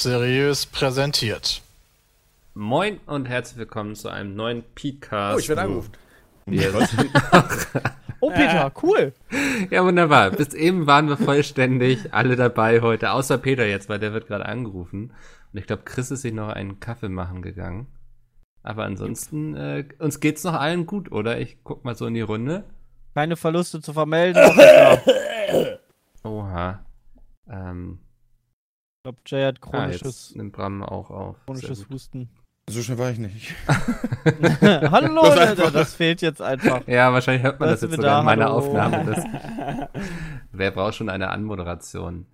Seriös präsentiert. Moin und herzlich willkommen zu einem neuen Podcast. Oh, ich werde angerufen. oh, Peter, cool. Ja, wunderbar. Bis eben waren wir vollständig alle dabei heute, außer Peter jetzt, weil der wird gerade angerufen. Und ich glaube, Chris ist sich noch einen Kaffee machen gegangen. Aber ansonsten, äh, uns geht's noch allen gut, oder? Ich guck mal so in die Runde. Keine Verluste zu vermelden. Oha. Ähm, glaube, Jay hat chronisches. Ah, nimmt Bram auch auf. Chronisches Husten. So schnell war ich nicht. hallo, das, Alter, das fehlt jetzt einfach. Ja, wahrscheinlich hört man das, das jetzt sogar da, in meiner hallo. Aufnahme. Das, wer braucht schon eine Anmoderation?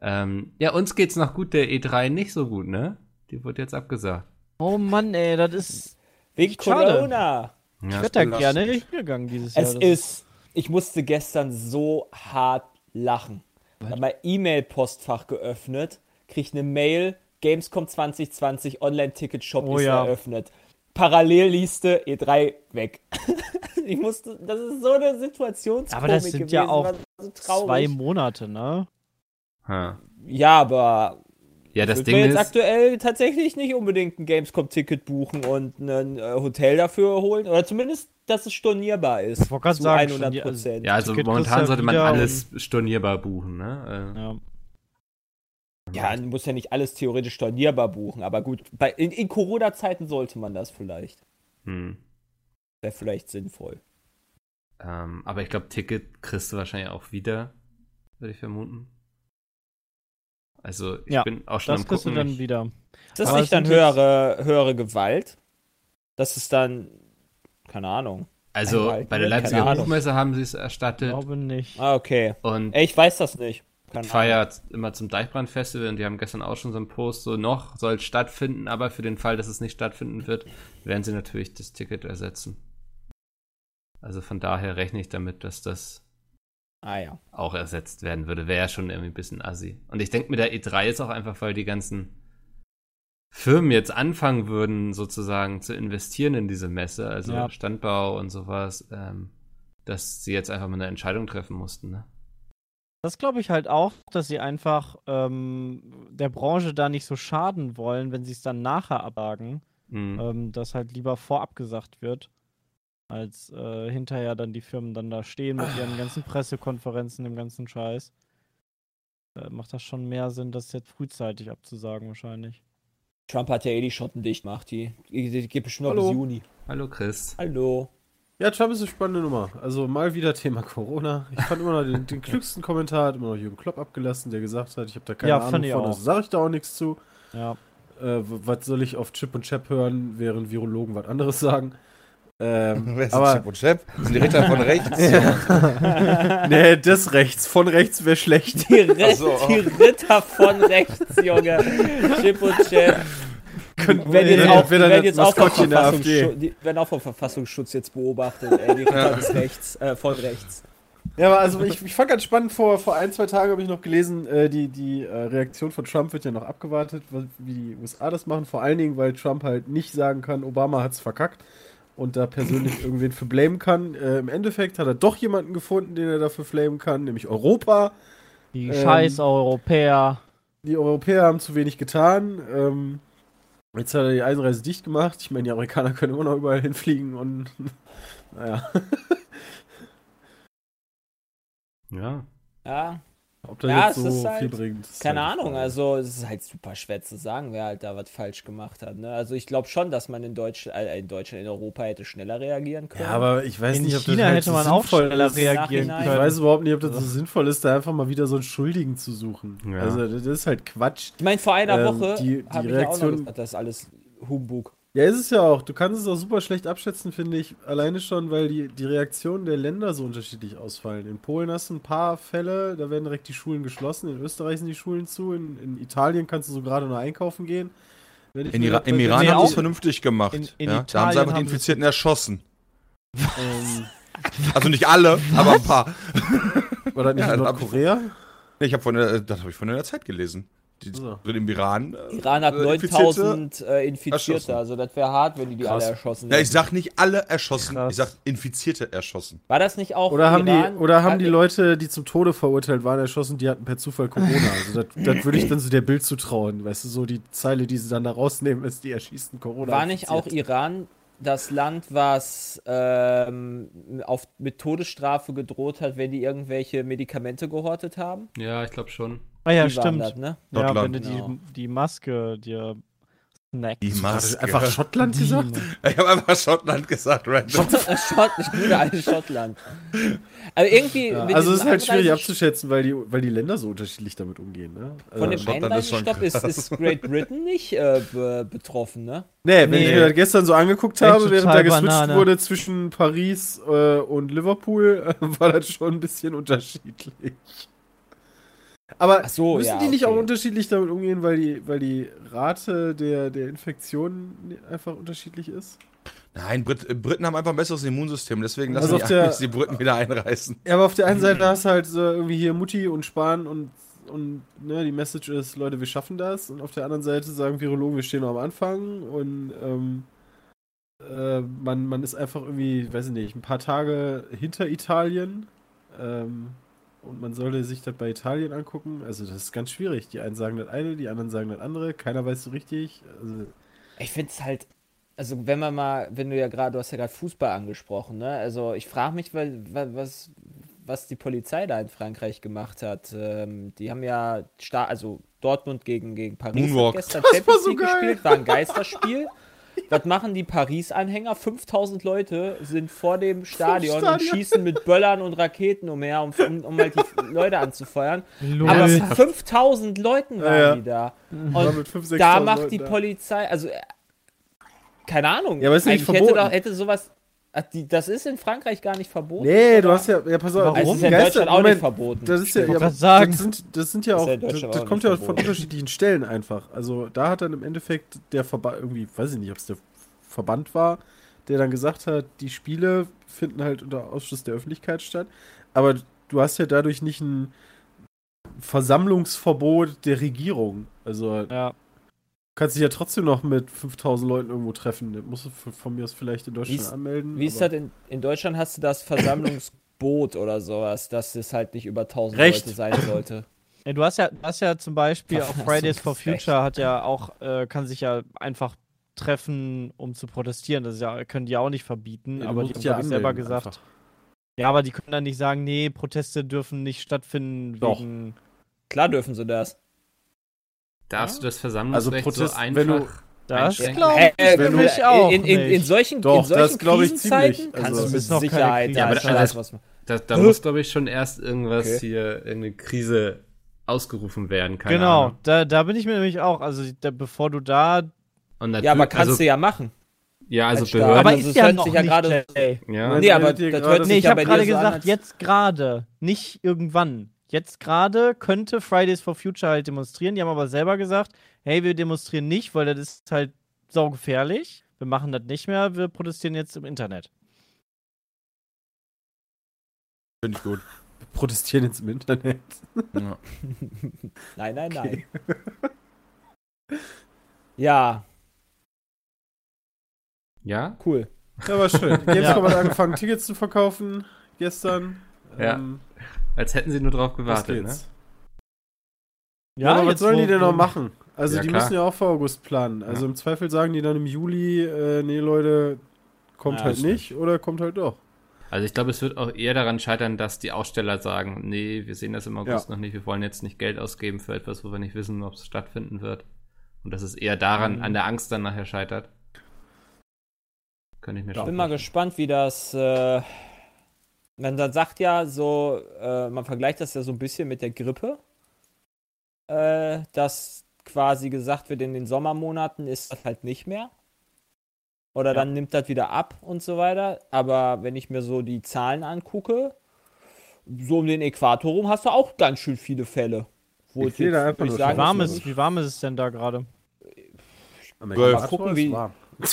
Ähm, ja, uns geht's noch gut, der E3 nicht so gut, ne? Die wird jetzt abgesagt. Oh Mann, ey, das ist. Wegen Corona. Ja, ich hätte da gerne hingegangen dieses Jahr. Es ist. Ich musste gestern so hart lachen. Ich habe mein E-Mail-Postfach geöffnet, kriege eine Mail, Gamescom 2020 Online-Ticket-Shop oh, ist ja. eröffnet. Parallelliste E3 weg. ich musste, das ist so eine Situation. Aber das sind gewesen, ja auch so zwei Monate, ne? Hm. Ja, aber ja, das ich Ding jetzt ist aktuell tatsächlich nicht unbedingt ein Gamescom-Ticket buchen und ein äh, Hotel dafür holen. Oder zumindest, dass es stornierbar ist. Ich wollte zu sagen, 100 Prozent. Ja, also Ticket momentan sollte man alles stornierbar buchen, ne? Äh. Ja. Ja, man muss ja nicht alles theoretisch stornierbar buchen, aber gut, bei, in, in Corona-Zeiten sollte man das vielleicht. Hm. Wäre vielleicht sinnvoll. Ähm, aber ich glaube, Ticket kriegst du wahrscheinlich auch wieder, würde ich vermuten. Also ich ja, bin auch schon das am gucken. Du dann wieder. Ist das aber nicht dann höhere, höhere Gewalt? Das ist dann, keine Ahnung. Also bei der Leipziger Buchmesse haben sie es erstattet. Ich glaube nicht. Ah, okay. Und Ey, ich weiß das nicht. Keine feiert immer zum Deichbrand-Festival und die haben gestern auch schon so einen Post, so noch soll es stattfinden, aber für den Fall, dass es nicht stattfinden wird, werden sie natürlich das Ticket ersetzen. Also von daher rechne ich damit, dass das ah, ja. auch ersetzt werden würde. Wäre ja schon irgendwie ein bisschen assi. Und ich denke mit der E3 ist auch einfach, weil die ganzen Firmen jetzt anfangen würden, sozusagen zu investieren in diese Messe, also ja. Standbau und sowas, ähm, dass sie jetzt einfach mal eine Entscheidung treffen mussten. Ne? Das glaube ich halt auch, dass sie einfach ähm, der Branche da nicht so schaden wollen, wenn sie es dann nachher absagen, mhm. ähm, dass halt lieber vorab gesagt wird, als äh, hinterher dann die Firmen dann da stehen mit ihren ganzen Pressekonferenzen, dem ganzen Scheiß. Äh, macht das schon mehr Sinn, das jetzt frühzeitig abzusagen wahrscheinlich. Trump hat ja eh die Schotten dicht gemacht, die, die, die geht bestimmt noch bis Juni. Hallo Chris. Hallo. Ja, Trump ist eine spannende Nummer. Also mal wieder Thema Corona. Ich fand immer noch den, den klügsten Kommentar, hat immer noch Jürgen Klopp abgelassen, der gesagt hat, ich habe da keine ja, Ahnung von, also sage ich da auch nichts zu. Ja. Äh, was soll ich auf Chip und Chap hören, während Virologen was anderes sagen? Ähm, Wer ist aber, Chip und Chap? Das sind die Ritter von rechts. nee, das rechts. Von rechts wäre schlecht. Die, Re so. die Ritter von rechts, Junge. Chip und Chap. Können, werden jetzt auch, werden jetzt auch, vom die werden auch vom Verfassungsschutz jetzt beobachtet, ey, die Ritter des Rechts, äh, von rechts. Ja, aber also ich, ich fand ganz spannend, vor, vor ein, zwei Tagen habe ich noch gelesen, äh, die, die äh, Reaktion von Trump wird ja noch abgewartet, wie die USA das machen, vor allen Dingen, weil Trump halt nicht sagen kann, Obama hat es verkackt und da persönlich irgendwen für blamen kann. Äh, Im Endeffekt hat er doch jemanden gefunden, den er dafür flamen kann, nämlich Europa. Die ähm, scheiß Europäer. Die Europäer haben zu wenig getan. Ähm, Jetzt hat er die Eisenreise dicht gemacht. Ich meine, die Amerikaner können immer noch überall hinfliegen und naja. ja. Ja. Ob das ja, jetzt so halt, viel bringt. Keine halt Ahnung, also es ist halt super schwer zu sagen, wer halt da was falsch gemacht hat. Ne? Also ich glaube schon, dass man in Deutschland, äh, in Deutschland, in Europa hätte schneller reagieren können. Ja, aber ich weiß in nicht, ob China das halt hätte so man auch schneller reagieren können. Ich weiß überhaupt nicht, ob das so sinnvoll ist, da einfach mal wieder so einen Schuldigen zu suchen. Ja. Also das ist halt Quatsch. Ich meine, vor einer ähm, Woche die, die Reaktion, ich ja auch noch gesagt, das ist alles Humbug. Ja, ist es ja auch. Du kannst es auch super schlecht abschätzen, finde ich. Alleine schon, weil die, die Reaktionen der Länder so unterschiedlich ausfallen. In Polen hast du ein paar Fälle, da werden direkt die Schulen geschlossen. In Österreich sind die Schulen zu. In, in Italien kannst du so gerade noch einkaufen gehen. In Ira Im Iran haben sie es vernünftig gemacht. In, in ja? Da haben sie einfach die Infizierten erschossen. Ähm, also nicht alle, aber ein paar. War das nicht ja, in Nordkorea? Nee, ich hab von der, das habe ich von der Zeit gelesen. Die so. im Iran. Äh, Iran hat 9000 äh, Infizierte, also das wäre hart, wenn die die Krass. alle erschossen hätten. Ja, ich sag nicht alle erschossen, Krass. ich sag Infizierte erschossen. War das nicht auch Oder haben Iran? die oder haben die Leute, die zum Tode verurteilt waren, erschossen, die hatten per Zufall Corona. also das, das würde ich dann so der Bild zutrauen, weißt du, so die Zeile, die sie dann da rausnehmen, ist die erschießen Corona. War nicht auch Iran das Land, was ähm, auf, mit Todesstrafe gedroht hat, wenn die irgendwelche Medikamente gehortet haben? Ja, ich glaube schon. Ah ja, stimmt. Das, ne? Ja, wenn du genau. die, die Maske dir Snacks. Die Maske. Einfach Schottland gesagt? Ich habe einfach Schottland gesagt, random. Schott, ich gute alte Schottland. Aber irgendwie. Ja, also es ist halt schwierig abzuschätzen, weil die, weil die Länder so unterschiedlich damit umgehen. Ne? Von dem Einreisestopp ist, ist, Great Britain nicht äh, be betroffen, ne? Nee, wenn nee. ich mir das gestern so angeguckt habe, während da geswitcht Banane. wurde zwischen Paris äh, und Liverpool, äh, war das schon ein bisschen unterschiedlich. Aber so, müssen ja, die nicht okay. auch unterschiedlich damit umgehen, weil die, weil die Rate der, der Infektion einfach unterschiedlich ist? Nein, Brit Briten haben einfach ein besseres Immunsystem, deswegen lassen also die, der, die Briten wieder einreißen. Ja, aber auf der einen Seite hast du halt so irgendwie hier Mutti und Spahn und, und ne, die Message ist, Leute, wir schaffen das. Und auf der anderen Seite sagen Virologen, wir stehen noch am Anfang und ähm, äh, man, man ist einfach irgendwie, weiß ich nicht, ein paar Tage hinter Italien. Ähm, und man sollte sich das bei Italien angucken. Also das ist ganz schwierig. Die einen sagen das eine, die anderen sagen das andere. Keiner weiß so richtig. Also ich finde es halt, also wenn man mal, wenn du ja gerade, du hast ja gerade Fußball angesprochen, ne? Also ich frage mich, weil, was, was die Polizei da in Frankreich gemacht hat. Ähm, die haben ja, also Dortmund gegen, gegen Paris gestern Champions League so gespielt, war ein Geisterspiel. Was machen die Paris-Anhänger? 5000 Leute sind vor dem Stadion, Stadion, und schießen mit Böllern und Raketen umher, um, um, um halt die Leute anzufeuern. Lol. Aber 5000 Leuten waren ja, ja. die da. Und 5, da macht Leuten die. Polizei, also äh, keine Ahnung. Ja, aber ist nicht verboten. Hätte, doch, hätte sowas Ach, die, das ist in Frankreich gar nicht verboten. Nee, oder? du hast ja, ja pass auf, Warum? Also ist in Deutschland auch Moment, nicht verboten. Das ist ja, ja das, sagen. Das, sind, das sind ja auch, das, das kommt ja von unterschiedlichen Stellen einfach. Also da hat dann im Endeffekt der Verband, irgendwie, weiß ich nicht, ob es der Verband war, der dann gesagt hat, die Spiele finden halt unter Ausschuss der Öffentlichkeit statt. Aber du hast ja dadurch nicht ein Versammlungsverbot der Regierung. Also ja kannst dich ja trotzdem noch mit 5000 Leuten irgendwo treffen. Das musst du von mir aus vielleicht in Deutschland Wie's, anmelden. Wie ist das in, in Deutschland? Hast du das Versammlungsboot oder sowas, dass es halt nicht über 1000 Recht. Leute sein sollte? Ja, du hast ja, du hast ja zum Beispiel auf Fridays for Future hat ja auch, äh, kann sich ja einfach treffen, um zu protestieren. Das ja, können die auch nicht verbieten, ja, aber die haben ja selber gesagt. Einfach. Ja, aber die können dann nicht sagen, nee, Proteste dürfen nicht stattfinden Doch. wegen. Klar dürfen sie das. Darfst du das Versammlungsrecht also Protest, so einfach... Wenn du, das glaube ich wenn du, auch in, in, in, solchen, Doch, in solchen Krisenzeiten kannst also, du mit Sicherheit ja, aber das, was Da, da muss, glaube ich, schon erst irgendwas okay. hier, irgendeine Krise ausgerufen werden. Keine genau, Ahnung. Da, da bin ich mir nämlich auch. Also, da, bevor du da. ja, aber kannst also, du ja machen. Ja, also Behörden. Aber ist ja noch ja gerade. Ja. Nee, aber das hört nee, ich habe gerade gesagt, jetzt gerade, nicht irgendwann. Jetzt gerade könnte Fridays for Future halt demonstrieren. Die haben aber selber gesagt, hey, wir demonstrieren nicht, weil das ist halt saugefährlich. Wir machen das nicht mehr, wir protestieren jetzt im Internet. Finde ich gut. Wir protestieren jetzt im Internet. Ja. nein, nein, nein. ja. Ja? Cool. Ja, war schön. Jetzt ja. haben wir angefangen, Tickets zu verkaufen. Gestern. Ja. Ähm, als hätten sie nur drauf gewartet, ne? Ja, aber was sollen die denn noch machen? Also ja, die klar. müssen ja auch vor August planen. Also ja. im Zweifel sagen die dann im Juli, äh, nee Leute, kommt ja, halt nicht oder kommt halt doch. Also ich glaube, es wird auch eher daran scheitern, dass die Aussteller sagen, nee, wir sehen das im August noch nicht, wir wollen jetzt nicht Geld ausgeben für etwas, wo wir nicht wissen, ob es stattfinden wird. Und dass es eher daran, mhm. an der Angst dann nachher scheitert. Könnte ich mir schon Ich bin mal gespannt, wie das äh, man dann sagt ja so, äh, man vergleicht das ja so ein bisschen mit der Grippe, äh, dass quasi gesagt wird, in den Sommermonaten ist das halt nicht mehr. Oder ja. dann nimmt das wieder ab und so weiter. Aber wenn ich mir so die Zahlen angucke, so um den Äquator rum hast du auch ganz schön viele Fälle. Wo ich sehe da einfach nur sagen, wie, warm ist, wie warm ist es denn da gerade? Mal gucken, wie. Warm.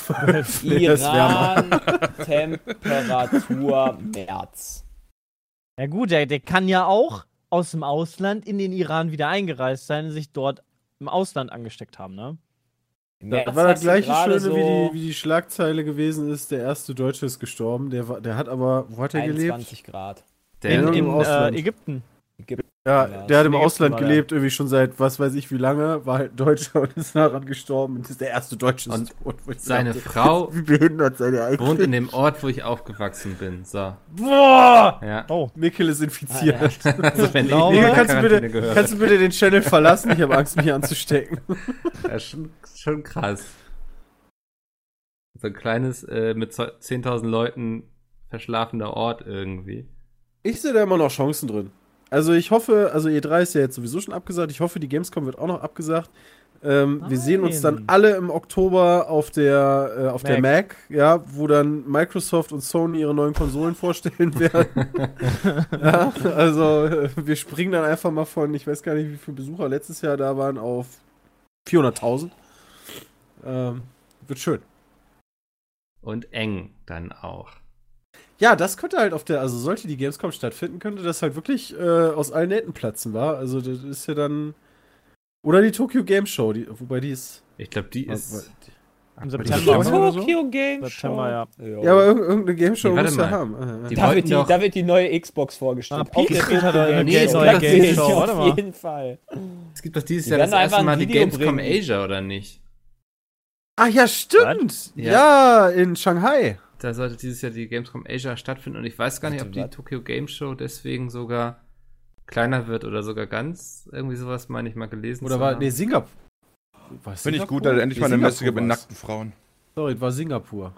Iran, Temperatur, März. Ja gut, der, der kann ja auch aus dem Ausland in den Iran wieder eingereist sein und sich dort im Ausland angesteckt haben, ne? Da war das gleiche Schöne, so wie, die, wie die Schlagzeile gewesen ist, der erste Deutsche ist gestorben. Der, war, der hat aber, wo hat er gelebt? 20 Grad. Der in, in, in äh, Ägypten. Ägypten. Ja, der hat im Ausland gelebt, irgendwie schon seit was weiß ich wie lange, war halt Deutscher und ist daran gestorben und ist der erste Deutsche. Und seine dachte, Frau wie behindert seine eigentlich. wohnt in dem Ort, wo ich aufgewachsen bin. So. Boah! Ja. Oh, Mikkel ist infiziert. Ah, ja. also, wenn glaube, ich kannst, du bitte, kannst du bitte den Channel verlassen? Ich habe Angst, mich anzustecken. Ja, schon, schon krass. So ein kleines, äh, mit 10.000 Leuten verschlafener Ort irgendwie. Ich sehe da immer noch Chancen drin. Also ich hoffe, also E3 ist ja jetzt sowieso schon abgesagt. Ich hoffe, die Gamescom wird auch noch abgesagt. Ähm, wir sehen uns dann alle im Oktober auf der äh, auf Mac. der Mac, ja, wo dann Microsoft und Sony ihre neuen Konsolen vorstellen werden. ja, also äh, wir springen dann einfach mal von, ich weiß gar nicht, wie viele Besucher letztes Jahr da waren, auf 400.000. Ähm, wird schön. Und eng dann auch. Ja, das könnte halt auf der, also sollte die Gamescom stattfinden, könnte das halt wirklich äh, aus allen Nähten platzen, war. Also das ist ja dann. Oder die Tokyo Game Show, die, wobei die ist. Ich glaube, die ist. Im September. Tokyo so? Game September, Show. Ja. ja, aber irgendeine Game Show nee, muss ja haben. Die da, wird die, da wird die neue Xbox vorgestellt. Ah, Peter hat eine nee, neue Game Show. Warte mal. Auf jeden Fall. Es gibt doch dieses die Jahr das erste Mal die Gamescom bringen. Asia, oder nicht? Ah ja, stimmt. Ja. ja, in Shanghai da sollte dieses Jahr die Gamescom Asia stattfinden und ich weiß gar nicht, ob die Tokyo Game Show deswegen sogar kleiner wird oder sogar ganz. Irgendwie sowas meine ich mal gelesen. Oder war, nee, Singapur. Finde ich gut, dass endlich nee, mal eine Messe mit nackten Frauen. Sorry, war Singapur.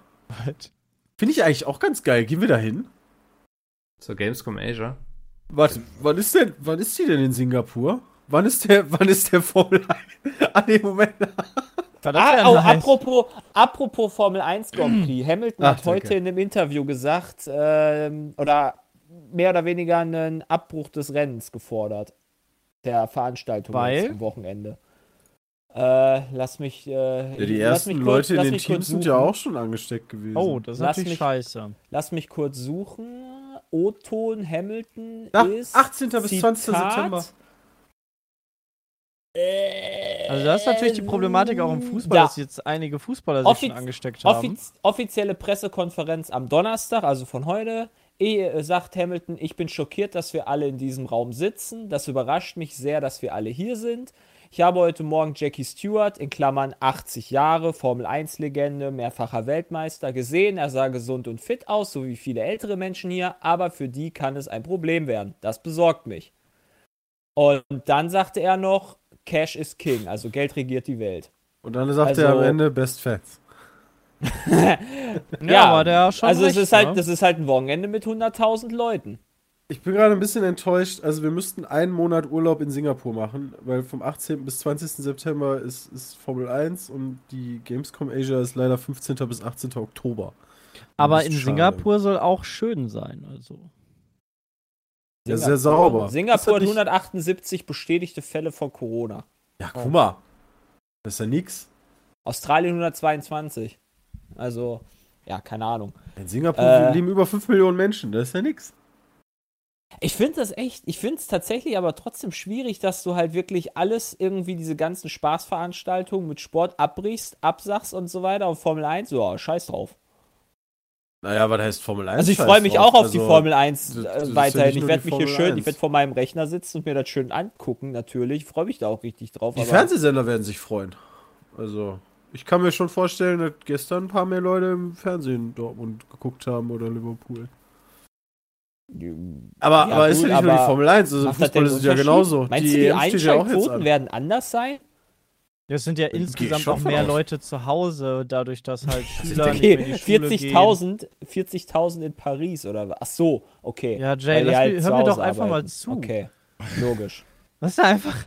Finde ich eigentlich auch ganz geil. Gehen wir da hin? Zur Gamescom Asia? Warte, wann ist denn, wann ist die denn in Singapur? Wann ist der, wann ist der Formel 1? ah, nee, Moment. Ah, oh, apropos, apropos Formel 1 Grand Prix. Hamilton Ach, hat heute danke. in einem Interview gesagt, ähm, oder mehr oder weniger einen Abbruch des Rennens gefordert. Der Veranstaltung am Wochenende. Äh, lass mich. Äh, ja, die ersten kurz, Leute in den Teams sind ja auch schon angesteckt gewesen. Oh, das ist lass natürlich mich, scheiße. Lass mich kurz suchen. O-Ton Hamilton Ach, ist. 18. bis 20. September. Also das ist natürlich die Problematik auch im Fußball, ja. dass jetzt einige Fußballer sich schon angesteckt haben. Offiz offizielle Pressekonferenz am Donnerstag, also von heute. E sagt Hamilton, ich bin schockiert, dass wir alle in diesem Raum sitzen. Das überrascht mich sehr, dass wir alle hier sind. Ich habe heute Morgen Jackie Stewart, in Klammern 80 Jahre, Formel 1-Legende, mehrfacher Weltmeister, gesehen. Er sah gesund und fit aus, so wie viele ältere Menschen hier, aber für die kann es ein Problem werden. Das besorgt mich. Und dann sagte er noch, Cash is King, also Geld regiert die Welt. Und dann sagt also, er am Ende Best Fats. ja, ja, aber der schon. Also recht, es ist halt, ne? das ist halt ein Wochenende mit 100.000 Leuten. Ich bin gerade ein bisschen enttäuscht. Also wir müssten einen Monat Urlaub in Singapur machen, weil vom 18. bis 20. September ist, ist Formel 1 und die Gamescom Asia ist leider 15. bis 18. Oktober. Aber in schade. Singapur soll auch schön sein, also. Ja, sehr sauber. Singapur hat 178 bestätigte Fälle von Corona. Ja, guck mal. Das ist ja nix. Australien 122. Also, ja, keine Ahnung. In Singapur äh, leben über 5 Millionen Menschen. Das ist ja nix. Ich finde das echt, ich finde es tatsächlich aber trotzdem schwierig, dass du halt wirklich alles irgendwie, diese ganzen Spaßveranstaltungen mit Sport abbrichst, absachst und so weiter. Und Formel 1, so, scheiß drauf. Naja, was heißt Formel 1? Also ich freue mich auch auf also, die Formel 1 äh, weiterhin. Ja ich werde mich hier schön, 1. ich werde vor meinem Rechner sitzen und mir das schön angucken, natürlich. Ich freue mich da auch richtig drauf. Die Fernsehsender werden sich freuen. Also, ich kann mir schon vorstellen, dass gestern ein paar mehr Leute im Fernsehen Dortmund geguckt haben oder Liverpool. Aber, ja, aber gut, ist ja nicht nur die Formel 1, also Fußball ist ja genauso. Meinst die du, die Einschaltquoten werden anders sein? Ja, es sind ja insgesamt auch mehr Leute zu Hause, dadurch, dass halt Schüler okay. nicht mehr 40.000 40.000 in Paris oder was? Ach so, okay. Ja, Jay, lass, halt hör mir doch einfach arbeiten. mal zu. Okay, logisch. Was ist einfach...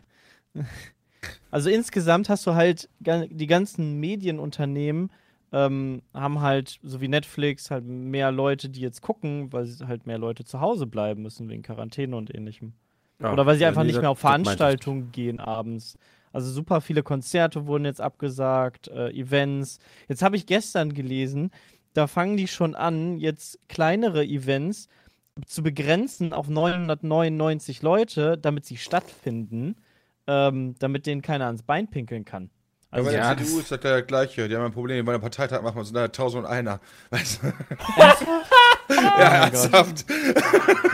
Also insgesamt hast du halt die ganzen Medienunternehmen ähm, haben halt, so wie Netflix, halt mehr Leute, die jetzt gucken, weil halt mehr Leute zu Hause bleiben müssen wegen Quarantäne und ähnlichem. Ja, Oder weil sie einfach nicht mehr auf Veranstaltungen gehen abends. Also super viele Konzerte wurden jetzt abgesagt, äh, Events. Jetzt habe ich gestern gelesen, da fangen die schon an, jetzt kleinere Events zu begrenzen auf 999 Leute, damit sie stattfinden. ähm, damit denen keiner ans Bein pinkeln kann. Also ja, aber der CDU ist das der gleiche. Die haben ein Problem, bei der Parteitag machen wir so eine 1001er. Weißt du? ja, oh ernsthaft.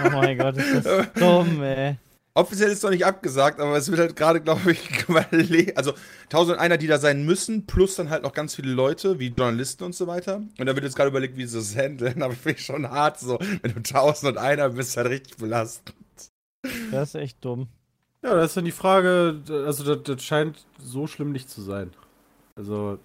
oh mein Gott, ist das dumm, ey. Offiziell ist noch nicht abgesagt, aber es wird halt gerade, glaube ich, überlegt. Also 1001er, die da sein müssen, plus dann halt noch ganz viele Leute, wie Journalisten und so weiter. Und da wird jetzt gerade überlegt, wie sie das handeln. Aber finde ich schon hart so. Wenn du 1001er bist, halt richtig belastend. Das ist echt dumm. Ja, das ist dann die Frage, also das, das scheint so schlimm nicht zu sein. Also.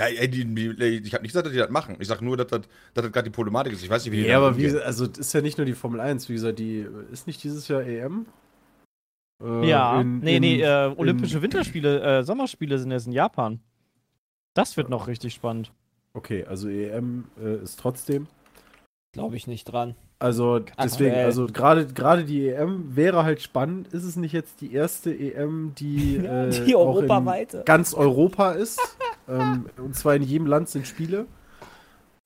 Ja, ich habe nicht gesagt, dass die das machen. Ich sage nur, dass das, gerade die Problematik ist. Ich weiß nicht, wie die Ja, aber wie, also das ist ja nicht nur die Formel 1, wie gesagt, die ist nicht dieses Jahr EM. Äh, ja, in, nee, in, nee, äh, Olympische in, Winterspiele, äh, Sommerspiele sind jetzt in Japan. Das wird noch richtig spannend. Okay, also EM äh, ist trotzdem. Glaube ich nicht dran. Also deswegen, also gerade gerade die EM wäre halt spannend. Ist es nicht jetzt die erste EM, die, äh, die europaweite ganz Europa ist? Ähm, und zwar in jedem Land sind Spiele.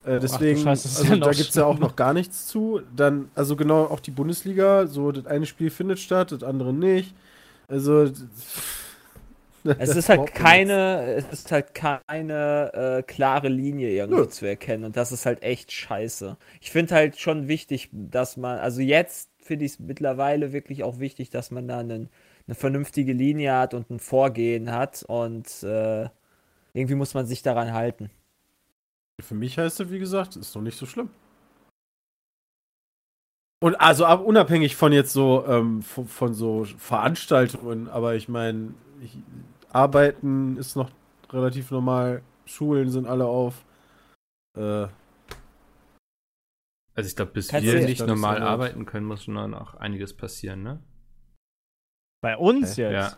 Äh, deswegen, Ach, Scheiße, also da gibt es ja auch noch gar nichts zu. Dann, also genau auch die Bundesliga, so das eine Spiel findet statt, das andere nicht. Also es ist halt keine, es ist halt keine äh, klare Linie irgendwie Nö. zu erkennen und das ist halt echt scheiße. Ich finde halt schon wichtig, dass man, also jetzt finde ich es mittlerweile wirklich auch wichtig, dass man da einen, eine vernünftige Linie hat und ein Vorgehen hat und äh, irgendwie muss man sich daran halten. Für mich heißt es, wie gesagt, ist doch nicht so schlimm. Und also unabhängig von jetzt so ähm, von, von, so Veranstaltungen, aber ich meine, Arbeiten ist noch relativ normal. Schulen sind alle auf. Äh, also ich glaube, bis Kannst wir nicht normal arbeiten können, muss schon noch einiges passieren, ne? Bei uns jetzt? Ja.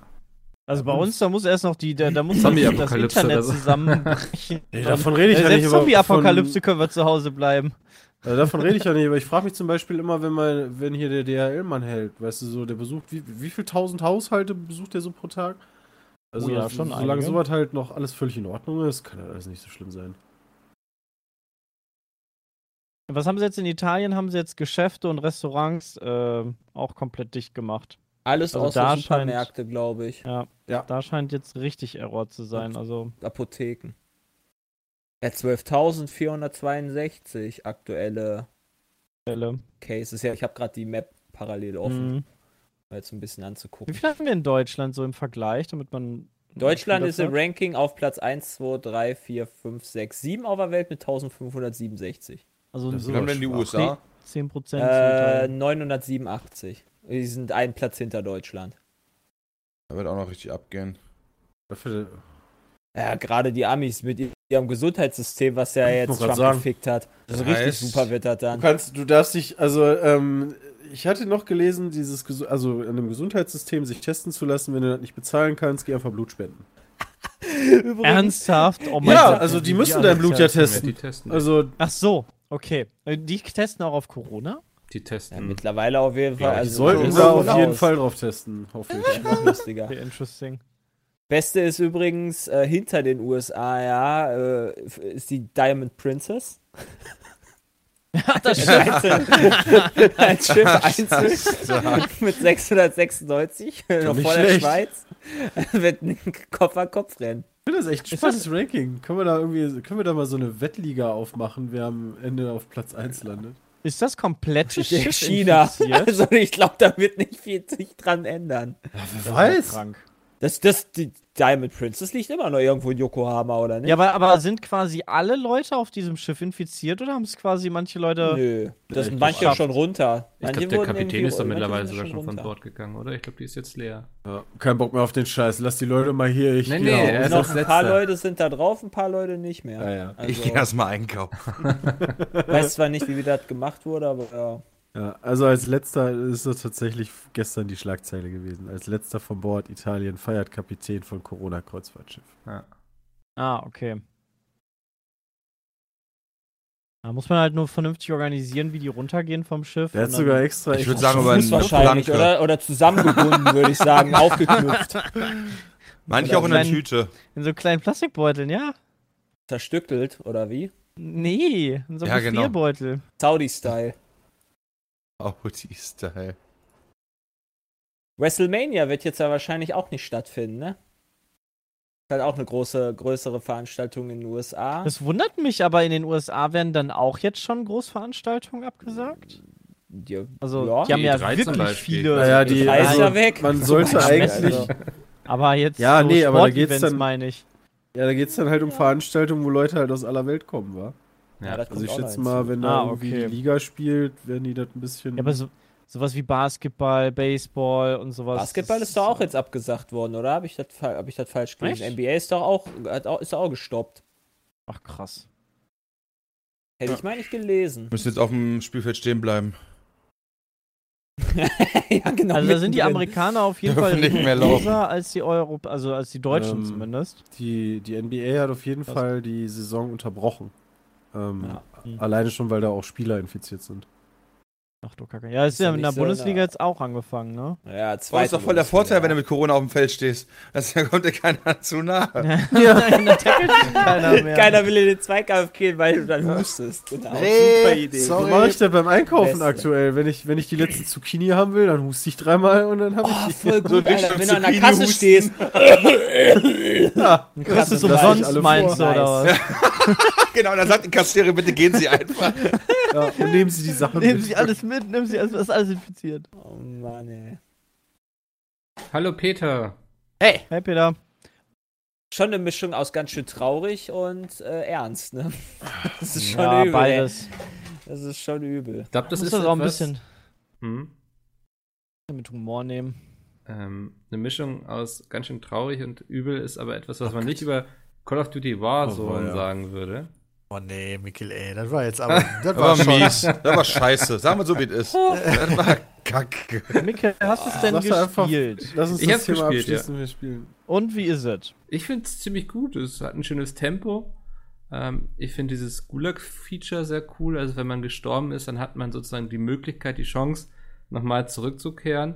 Also bei uns, da muss erst noch die, da, da muss das Internet so. zusammenbrechen. nee, davon rede ich ja nicht. Zombie-Apokalypse können wir zu Hause bleiben. Also davon rede ich ja nicht, aber ich frage mich zum Beispiel immer, wenn man, wenn hier der DHL-Mann hält, weißt du, so, der besucht, wie, wie viel tausend Haushalte besucht der so pro Tag? Also, oh ja, schon solange einige. sowas halt noch alles völlig in Ordnung ist, kann das alles nicht so schlimm sein. Was haben sie jetzt in Italien? Haben sie jetzt Geschäfte und Restaurants äh, auch komplett dicht gemacht? Alles also außer Supermärkte, glaube ich. Ja, ja, da scheint jetzt richtig Error zu sein. Also Apotheken. Ja, 12.462 aktuelle Fälle. Cases. Ja, ich habe gerade die Map parallel offen. Mhm jetzt ein bisschen anzugucken. Wie viel haben wir in Deutschland so im Vergleich, damit man. Deutschland ist im Ranking auf Platz 1, 2, 3, 4, 5, 6, 7 auf der Welt mit 1567. Also das haben wir in die USA? 10 Äh, 987. Die sind einen Platz hinter Deutschland. Da wird auch noch richtig abgehen. Ja, gerade die Amis mit ihrem Gesundheitssystem, was ja jetzt Trump sagen. gefickt hat. Das ist richtig super wird das dann. Du kannst, du darfst dich, also ähm, ich hatte noch gelesen, dieses, also in einem Gesundheitssystem sich testen zu lassen, wenn du das nicht bezahlen kannst, geh einfach Blut spenden. Ernsthaft? Oh ja, Gott. also die, die müssen dein Blut ja testen. testen. Also, Ach so, okay. Äh, die testen auch auf Corona? Die testen. Ja, mittlerweile auf jeden Fall. Ja, also sollten da auf jeden Fall drauf testen, hoffe ich. Noch lustiger. Okay, interesting. Beste ist übrigens äh, hinter den USA, ja, äh, ist die Diamond Princess. das stimmt. Als Schiff einzeln mit 696, noch vor der Schweiz, wird ein Kopf-an-Kopf-Rennen. Ich finde das echt ein spannendes Ranking. Können wir da irgendwie, können wir da mal so eine Wettliga aufmachen, wer am Ende auf Platz 1 landet? Ist das komplett China? Also ich glaube, da wird nicht viel sich dran ändern. Ja, wer weiß. Krank. Das, das, die Diamond Princess liegt immer noch irgendwo in Yokohama, oder nicht? Ja, aber, aber sind quasi alle Leute auf diesem Schiff infiziert oder haben es quasi manche Leute. Nö, das sind manche auch schon runter. Ich glaube, der Kapitän ist doch mittlerweile sogar schon von Bord gegangen, oder? Ich glaube, die ist jetzt leer. Ja, kein Bock mehr auf den Scheiß. Lass die Leute mal hier. Ich nee, nee, er noch ein paar Leute sind da drauf, ein paar Leute nicht mehr. Ja, ja. Also, ich gehe erstmal einkaufen. weiß zwar nicht, wie das gemacht wurde, aber ja. Ja, also als letzter ist das tatsächlich gestern die Schlagzeile gewesen. Als letzter von Bord Italien feiert Kapitän von Corona-Kreuzfahrtschiff. Ja. Ah, okay. Da muss man halt nur vernünftig organisieren, wie die runtergehen vom Schiff. Der hat sogar extra. Ich würde sagen, aber wahrscheinlich, oder, oder zusammengebunden, würde ich sagen, aufgeknüpft. Manche auch in der Tüte. In so kleinen Plastikbeuteln, ja. Zerstückelt, oder wie? Nee, in so einem ja, genau. Saudi-Style. Audi-Style. WrestleMania wird jetzt ja wahrscheinlich auch nicht stattfinden, ne? Ist halt auch eine große, größere Veranstaltung in den USA. Das wundert mich, aber in den USA werden dann auch jetzt schon Großveranstaltungen abgesagt? Ja, Also, ja. die haben ja E3 zum wirklich Beispiel. viele. Naja, die, also, ja weg. man sollte eigentlich, Also, aber jetzt Ja, so nee, aber da geht's dann- meine ich. ja, da geht's dann halt um Veranstaltungen, wo Leute halt aus aller Welt kommen, wa? Ja. das Also ich schätze mal, wenn da Ah, irgendwie okay. die Liga spielt, werden die das ein bisschen. Ja, aber so, sowas wie Basketball, Baseball und sowas. Basketball ist doch auch jetzt abgesagt worden, oder? Habe ich das hab ich das falsch gelesen? NBA ist doch auch, hat auch, ist auch gestoppt. Ach, krass. Hätte ich mal nicht gelesen. Müssen jetzt auf dem Spielfeld stehen bleiben. ja, genau. Also da sind die. Amerikaner auf jeden Fall nicht mehr laufen. als die Europa, also als die Deutschen Ähm, zumindest. die, die NBA hat auf jeden Was? Fall die Saison unterbrochen. Ähm, Ja. Hm. Alleine schon, weil da auch Spieler infiziert sind. Ach du Kacke. Ja, ist Ist ja ja in der so Bundesliga eine- jetzt auch angefangen, ne? Ja, Das zweite ist doch voll der. Vorteil, wenn du mit Corona auf dem Feld stehst. Das, da kommt dir keiner zu nahe. Ja, keiner mehr. Keiner will in den Zweikampf gehen, weil du dann hustest. Genau. Nee, Super Idee. sorry. So mache ich das beim Einkaufen Beste. aktuell. Wenn ich, wenn ich die letzte Zucchini haben will, dann huste ich dreimal und dann habe Oh, ich die. voll gut, So richtig Alter. Wenn du an der Kasse husten. stehst. Ja, Du kriegst es Das lass ich umsonst, meinst du, oder was? Genau, dann sagt die Kassiererin, bitte gehen Sie einfach. ja, und nehmen Sie die Sachen Nehmen mit. Sie alles mit, nehmen Sie alles, ist alles infiziert. Oh Mann, ey. Hallo Peter. Hey, Hey Peter. schon eine Mischung aus ganz schön traurig und äh, ernst, ne? Das ist schon Ja, übel. beides. Ey. Das ist schon übel. Ich glaube, das ist das auch ein bisschen Hm? mit Humor nehmen. Ähm, eine Mischung aus ganz schön traurig und übel ist aber etwas, was man nicht über Call of Duty Warzone Oh, ja. sagen würde. Oh nee, Mikkel, ey, das war jetzt aber. Das Das war war schon. mies. Das war scheiße. Sagen wir so, wie es ist. Das war kacke. Mikkel, hast du es denn gespielt? Lass uns Ich das hab's Thema gespielt, abschließen, wir spielen. Und wie ist es? Ich finde es ziemlich gut. Es hat ein schönes Tempo. Ähm, ich finde dieses Gulag-Feature sehr cool. Also wenn man gestorben ist, dann hat man sozusagen die Möglichkeit, die Chance, nochmal zurückzukehren.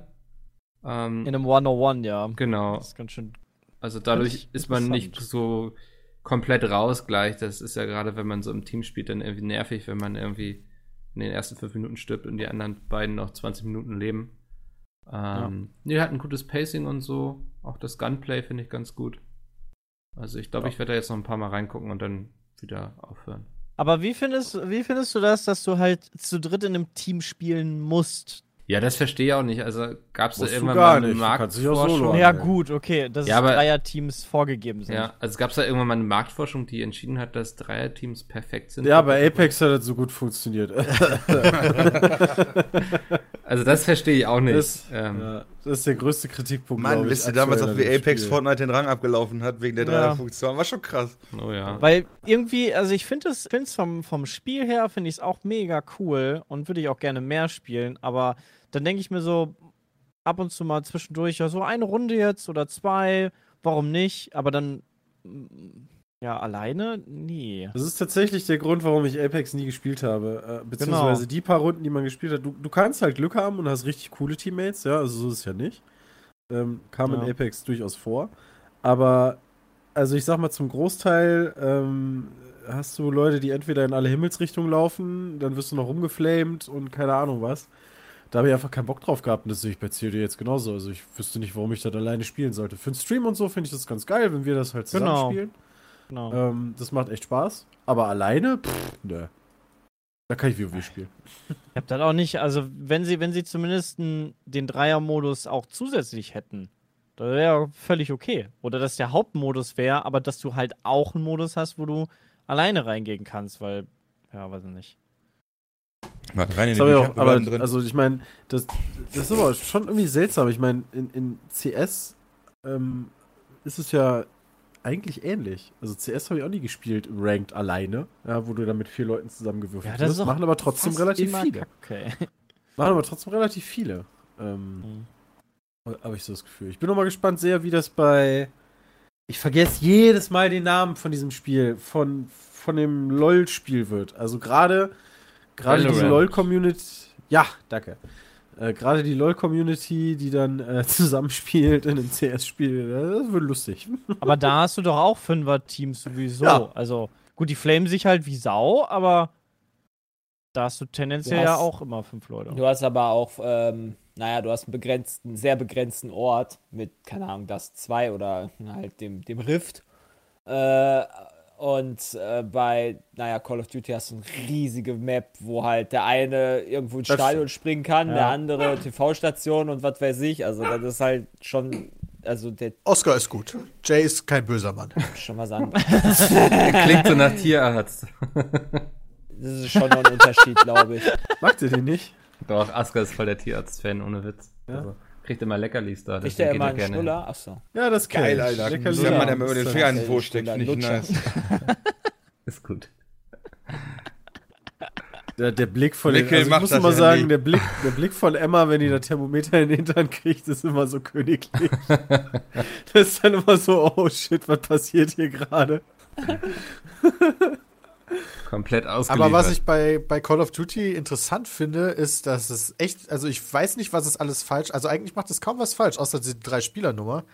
Ähm, In einem 101, ja. genau. Das ist ganz schön. Also dadurch ist man nicht so komplett raus gleich. Das ist ja gerade, wenn man so im Team spielt, dann irgendwie nervig, wenn man irgendwie in den ersten fünf Minuten stirbt und die anderen beiden noch 20 Minuten leben. Ähm, Nee, hat ein gutes Pacing und so. Auch das Gunplay finde ich ganz gut. Also ich glaube, Ja. ich werde da jetzt noch ein paar Mal reingucken und dann wieder aufhören. Aber wie findest, wie findest du das, dass du halt zu dritt in einem Team spielen musst? Ja, das verstehe ich auch nicht. Also gab es da irgendwann gar mal eine Marktforschung? Ja, gut, okay, dass Ja, aber- Dreierteams vorgegeben sind. Ja, also gab es da irgendwann mal eine Marktforschung, die entschieden hat, dass Dreierteams perfekt sind. Ja, bei Apex hat das so gut funktioniert. Also das verstehe ich auch nicht. Das, ähm, ja, das ist der größte Kritikpunkt. Mann, wisst ihr damals auch, wie Apex Spiel. Fortnite den Rang abgelaufen hat, wegen der Ja. Dreierfunktion? War schon krass. Oh ja. Weil irgendwie, also ich finde es find's vom, vom Spiel her, finde ich es auch mega cool und würde ich auch gerne mehr spielen, aber dann denke ich mir so, ab und zu mal zwischendurch, ja, so eine Runde jetzt oder zwei, warum nicht? Aber dann, ja, alleine? Nee. Das ist tatsächlich der Grund, warum ich Apex nie gespielt habe. Äh, beziehungsweise Genau. die paar Runden, die man gespielt hat. Du, du kannst halt Glück haben und hast richtig coole Teammates, ja, also so ist es ja nicht. Ähm, kam in Ja. Apex durchaus vor. Aber, also ich sag mal, zum Großteil ähm, hast du Leute, die entweder in alle Himmelsrichtungen laufen, dann wirst du noch rumgeflamed und keine Ahnung was. Da habe ich einfach keinen Bock drauf gehabt und das sehe ich bei COD jetzt genauso. Also ich wüsste nicht, warum ich das alleine spielen sollte. Für den Stream und so finde ich das ganz geil, wenn wir das halt zusammen Genau. spielen. Genau. Ähm, das macht echt Spaß. Aber alleine, pff, nö. Da kann ich WoW spielen. Ich hab dann auch nicht, also wenn sie, wenn sie zumindest den Dreier-Modus auch zusätzlich hätten, das wäre ja völlig okay. Oder dass der Hauptmodus wäre, aber dass du halt auch einen Modus hast, wo du alleine reingehen kannst, weil, ja, weiß ich nicht. Warte, rein in Das die auch, aber, drin. also ich meine, das, das ist aber schon irgendwie seltsam. Ich meine, in, in CS ähm, ist es ja eigentlich ähnlich. Also CS habe ich auch nie gespielt im Ranked alleine, ja, wo du dann mit vier Leuten zusammengewürfelt Ja, das wirst. Machen aber trotzdem relativ viele. Kacke. Machen aber trotzdem relativ viele. Ähm, Mhm. Habe ich so das Gefühl. Ich bin noch mal gespannt sehr, wie das bei. Ich vergesse jedes Mal den Namen von diesem Spiel, von, von dem LOL-Spiel wird. Also gerade gerade diese. LOL-Community. Ja, danke. Äh, gerade die LOL-Community, die dann äh, zusammenspielt in einem CS-Spiel, das wird lustig. Aber da hast du doch auch Fünfer-Teams sowieso. Ja. Also, gut, die flamen sich halt wie Sau, aber Da hast du tendenziell ja auch immer fünf Leute. Du hast aber auch, ähm, naja, du hast einen begrenzten, sehr begrenzten Ort mit, keine Ahnung, das 2 oder halt dem, dem Rift. Äh, und äh, bei, naja, Call of Duty hast du eine riesige Map, wo halt der eine irgendwo ins Stadion springen kann, ja. der andere TV-Station und was weiß ich. Also das ist halt schon also der Oscar ist gut. Jay ist kein böser Mann. Schon mal sagen. Klingt so nach Tierarzt. das ist schon noch ein Unterschied, glaube ich. Mag ihr den nicht? Doch, Oscar ist voll der Tierarzt-Fan, ohne Witz. Ja. Also, kriegt immer Leckerlis da. Kriegt der immer einen gerne. Schnuller? Achso. Ja, das ist geil, Alter. Leckerlis. Wenn man der immer den Finger in den Po steckt, finde ich nice. ist gut. Der, der Blick von also ich muss immer sagen, der Blick, der Blick von Emma, wenn die das Thermometer in den Hintern kriegt, ist immer so königlich. das ist dann immer so, oh shit, was passiert hier gerade? Komplett ausgeliefert. Aber was ich bei, bei Call of Duty interessant finde, ist, dass es echt, also ich weiß nicht, was es alles falsch, also eigentlich macht es kaum was falsch, außer die drei Spielernummer.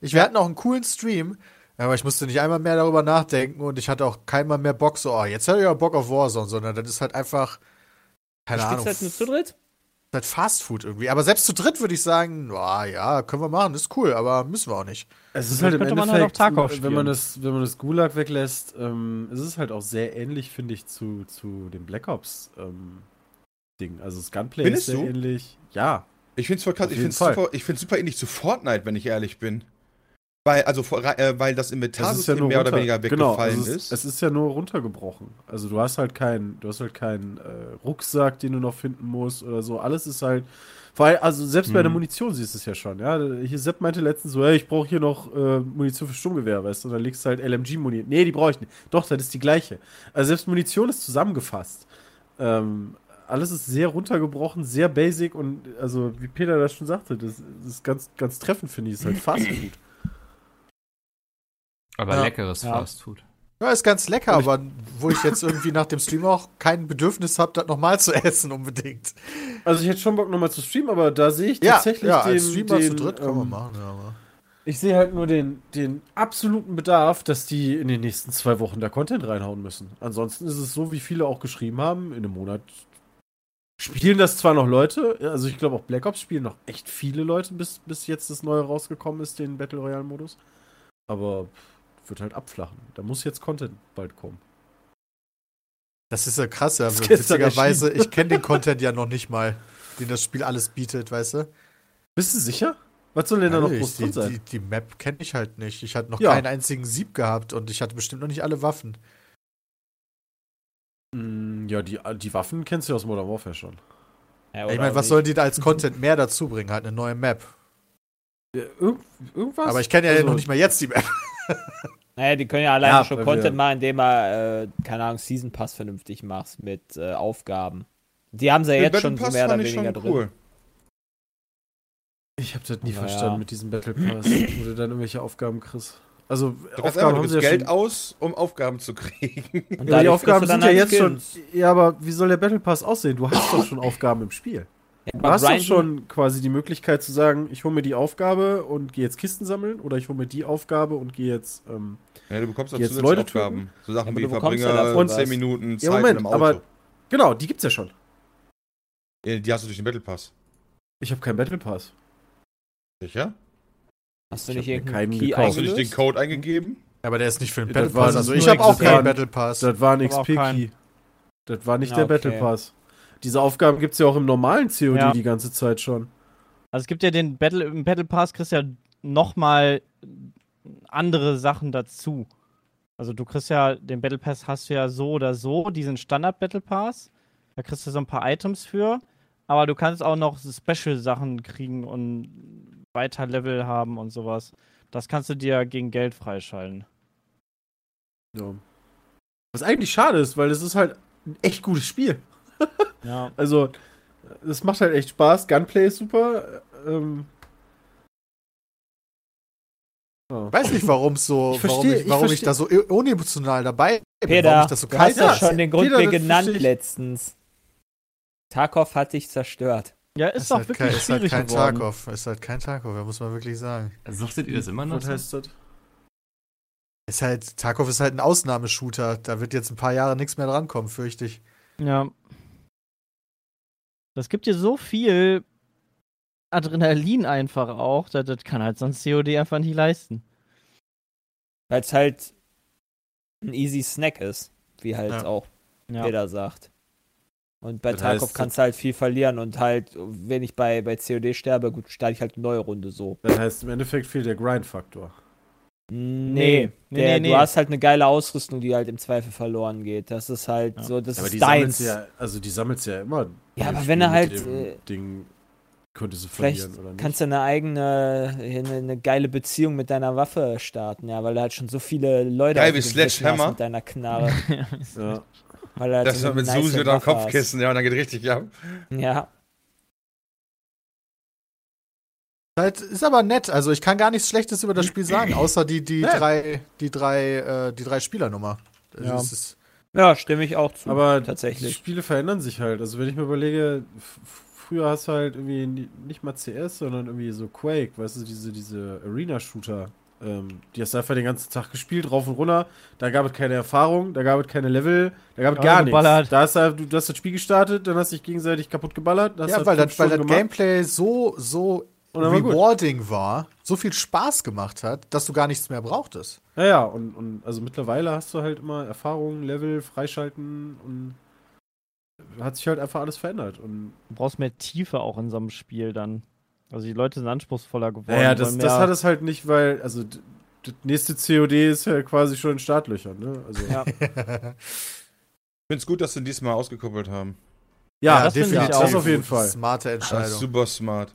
Ich, wir hatten auch einen coolen Stream, aber ich musste nicht einmal mehr darüber nachdenken und ich hatte auch keinmal mehr Bock, so, oh, jetzt hätte ich ja Bock auf Warzone, sondern das ist halt einfach, keine du Ahnung. halt nur zu dritt? Halt Fast Food irgendwie. Aber selbst zu dritt würde ich sagen, oh, ja, können wir machen, ist cool, aber müssen wir auch nicht. Es ist halt im Endeffekt, man halt auch wenn man das, wenn man das Gulag weglässt, ähm, es ist halt auch sehr ähnlich, finde ich, zu, zu dem Black Ops ähm, Ding. Also das Gunplay Findest ist sehr du? ähnlich. Ja. Ich finde es super, super ähnlich zu Fortnite, wenn ich ehrlich bin. Weil, also, äh, weil das Inventarsystem ja mehr oder weniger genau, weggefallen genau, also ist. Es ist ja nur runtergebrochen. Also du hast halt keinen, du hast halt keinen äh, Rucksack, den du noch finden musst oder so. Alles ist halt. Vor allem, also selbst hm. bei der mhm. Munition siehst du es ja schon, ja. Hier Sepp meinte letztens so, hey, ich brauche hier noch äh, Munition für Sturmgewehr, weißt du? Und dann legst du halt LMG-Munition. Nee, die brauche ich nicht. Doch, das ist die gleiche. Also selbst Munition ist zusammengefasst. Ähm, alles ist sehr runtergebrochen, sehr basic und also wie Peter das schon sagte, das, das ist ganz, ganz treffend, finde ich, ist halt Fast Food. Aber ja. leckeres ja. Fast Food. Ja, ist ganz lecker, aber wo ich jetzt irgendwie nach dem Stream auch kein Bedürfnis habe, das nochmal zu essen unbedingt. Also ich hätte schon Bock nochmal zu streamen, aber da sehe ich tatsächlich ja, den, als Streamer den, zu dritt kann man ähm, machen, ja, aber. Ich sehe halt nur den, den absoluten Bedarf, dass die in den nächsten zwei Wochen da Content reinhauen müssen. Ansonsten ist es so, wie viele auch geschrieben haben, in einem Monat spielen das zwar noch Leute, also ich glaube auch Black Ops spielen noch echt viele Leute, bis, bis jetzt das neue rausgekommen ist, den Battle Royale Modus. Aber wird halt abflachen. Da muss jetzt Content bald kommen. Das ist ja krass, ja. Witzigerweise, ich kenne den Content ja noch nicht mal, den das Spiel alles bietet, weißt du? Bist du sicher? Was soll denn da noch groß drin sein? Die, die Map kenne ich halt nicht. Ich hatte noch ja. keinen einzigen Sieb gehabt und ich hatte bestimmt noch nicht alle Waffen. Mm, ja, die, die Waffen kennst du aus Modern Warfare schon. Ja, ich meine, was sollen die da als Content mehr dazu bringen? Halt eine neue Map. Ja, irg irgendwas? Aber ich kenne ja also, noch nicht mal jetzt die Map. Naja, die können ja alleine ja, schon Content machen, indem er, äh, keine Ahnung, Season Pass vernünftig macht mit äh, Aufgaben. Die haben sie ja jetzt schon so mehr oder weniger drin. Cool. Ich habe das nie naja. verstanden mit diesem Battle Pass, wo du dann irgendwelche Aufgaben kriegst. Also du Aufgaben haben sie ja Geld schon... aus, um Aufgaben zu kriegen. Und ja, die Aufgaben sind ja jetzt Skins. schon. Ja, aber wie soll der Battle Pass aussehen? Du hast doch schon Aufgaben im Spiel. Ja, du hast doch schon quasi die Möglichkeit zu sagen, ich hole mir die Aufgabe und gehe jetzt Kisten sammeln oder ich hole mir die Aufgabe und gehe jetzt. Ähm, ja, du bekommst auch jetzt Leute Aufgaben. So Sachen ja, wie Verbringer, ja 10 Minuten Zeit ja, Moment, im Auto. Aber genau, die gibt's ja schon. Die hast du durch den Battle Pass. Ich habe keinen Battle Pass. Sicher? Hast du nicht irgendeinen Key Hast du nicht den Code eingegeben? Aber der ist nicht für den Battle Pass. Also ich habe auch keinen Battle Pass. Das war ein XP-Key. Das war nicht der Battle Pass. Diese Aufgaben gibt es ja auch im normalen COD ja. die ganze Zeit schon. Also es gibt ja den Battle, im Battle Pass kriegst ja nochmal andere Sachen dazu. Also du kriegst ja, den Battle Pass hast du ja so oder so, diesen Standard Battle Pass. Da kriegst du so ein paar Items für. Aber du kannst auch noch Special-Sachen kriegen und weiter Level haben und sowas. Das kannst du dir gegen Geld freischalten. Ja. Was eigentlich schade ist, weil es ist halt ein echt gutes Spiel. Ja. Also, es macht halt echt Spaß. Gunplay ist super. Ähm, Oh. Weiß nicht, warum so, ich versteh, warum, ich, warum ich, ich, da so unemotional dabei bin, Peter, warum ich das so du hast ja schon den Grund mir genannt letztens. Tarkov hat dich zerstört. Ja, ist, ist doch halt wirklich kein, schwierig ist halt kein geworden. Tarkov, ist halt kein Tarkov, muss man wirklich sagen. Suchtet ihr das immer noch? Was heißt das? Ist halt, Tarkov ist halt ein Ausnahmeshooter. Da wird jetzt ein paar Jahre nichts mehr drankommen, fürchte ich. Ja. Das gibt dir so viel Adrenalin einfach auch, das, das kann halt sonst COD einfach nicht leisten. Weil es halt ein easy Snack ist, wie halt ja. auch ja. jeder sagt. Und bei das Tarkov heißt, kannst du halt viel verlieren und halt, wenn ich bei, bei COD sterbe, gut, starte ich halt eine neue Runde so. Das heißt, im Endeffekt fehlt der Grind-Faktor. Nee, nee, der, nee, du hast halt eine geile Ausrüstung, die halt im Zweifel verloren geht. Das ist halt ja. so, das aber ist deins. Ja, also die sammelst ja immer. Ja, aber wenn er halt. Äh, Ding könnte sie verlieren oder nicht. Kannst du eine eigene, eine, eine, geile Beziehung mit deiner Waffe starten, ja, weil du halt schon so viele Leute Geil wie Sledgehammer mit deiner Knarre. ja. Weil halt das so mit nice Susi oder Kopfkissen, ja, und dann geht richtig ab. Ja. Halt, ist aber nett. Also ich kann gar nichts Schlechtes über das Spiel sagen, außer die, die ja. drei, die drei, äh, die drei Spielernummer. Also ja. ja, stimme ich auch zu. Aber tatsächlich. Die Spiele verändern sich halt. Also wenn ich mir überlege, früher hast du halt irgendwie nicht mal CS, sondern irgendwie so Quake, weißt du, diese, diese Arena-Shooter. Ähm, die hast du einfach den ganzen Tag gespielt, rauf und runter. Da gab es keine Erfahrung, da gab es keine Level, da gab es gar nichts. Da hast du, du hast das Spiel gestartet, dann hast du dich gegenseitig kaputt geballert. ja, weil das, weil das Gameplay so, so rewarding war, so viel Spaß gemacht hat, dass du gar nichts mehr brauchtest. Ja, ja, und, und also mittlerweile hast du halt immer Erfahrung, Level, Freischalten und hat sich halt einfach alles verändert. Und du brauchst mehr Tiefe auch in so einem Spiel dann. Also die Leute sind anspruchsungsvoller geworden. Ja, das, das hat es halt nicht, weil, also das nächste COD ist ja quasi schon in Startlöchern, ne? Also, ja. ich finde es gut, dass sie diesmal ausgekuppelt haben. Ja, ja das definitiv. Das auf jeden Fall. Smarte Entscheidung. super smart.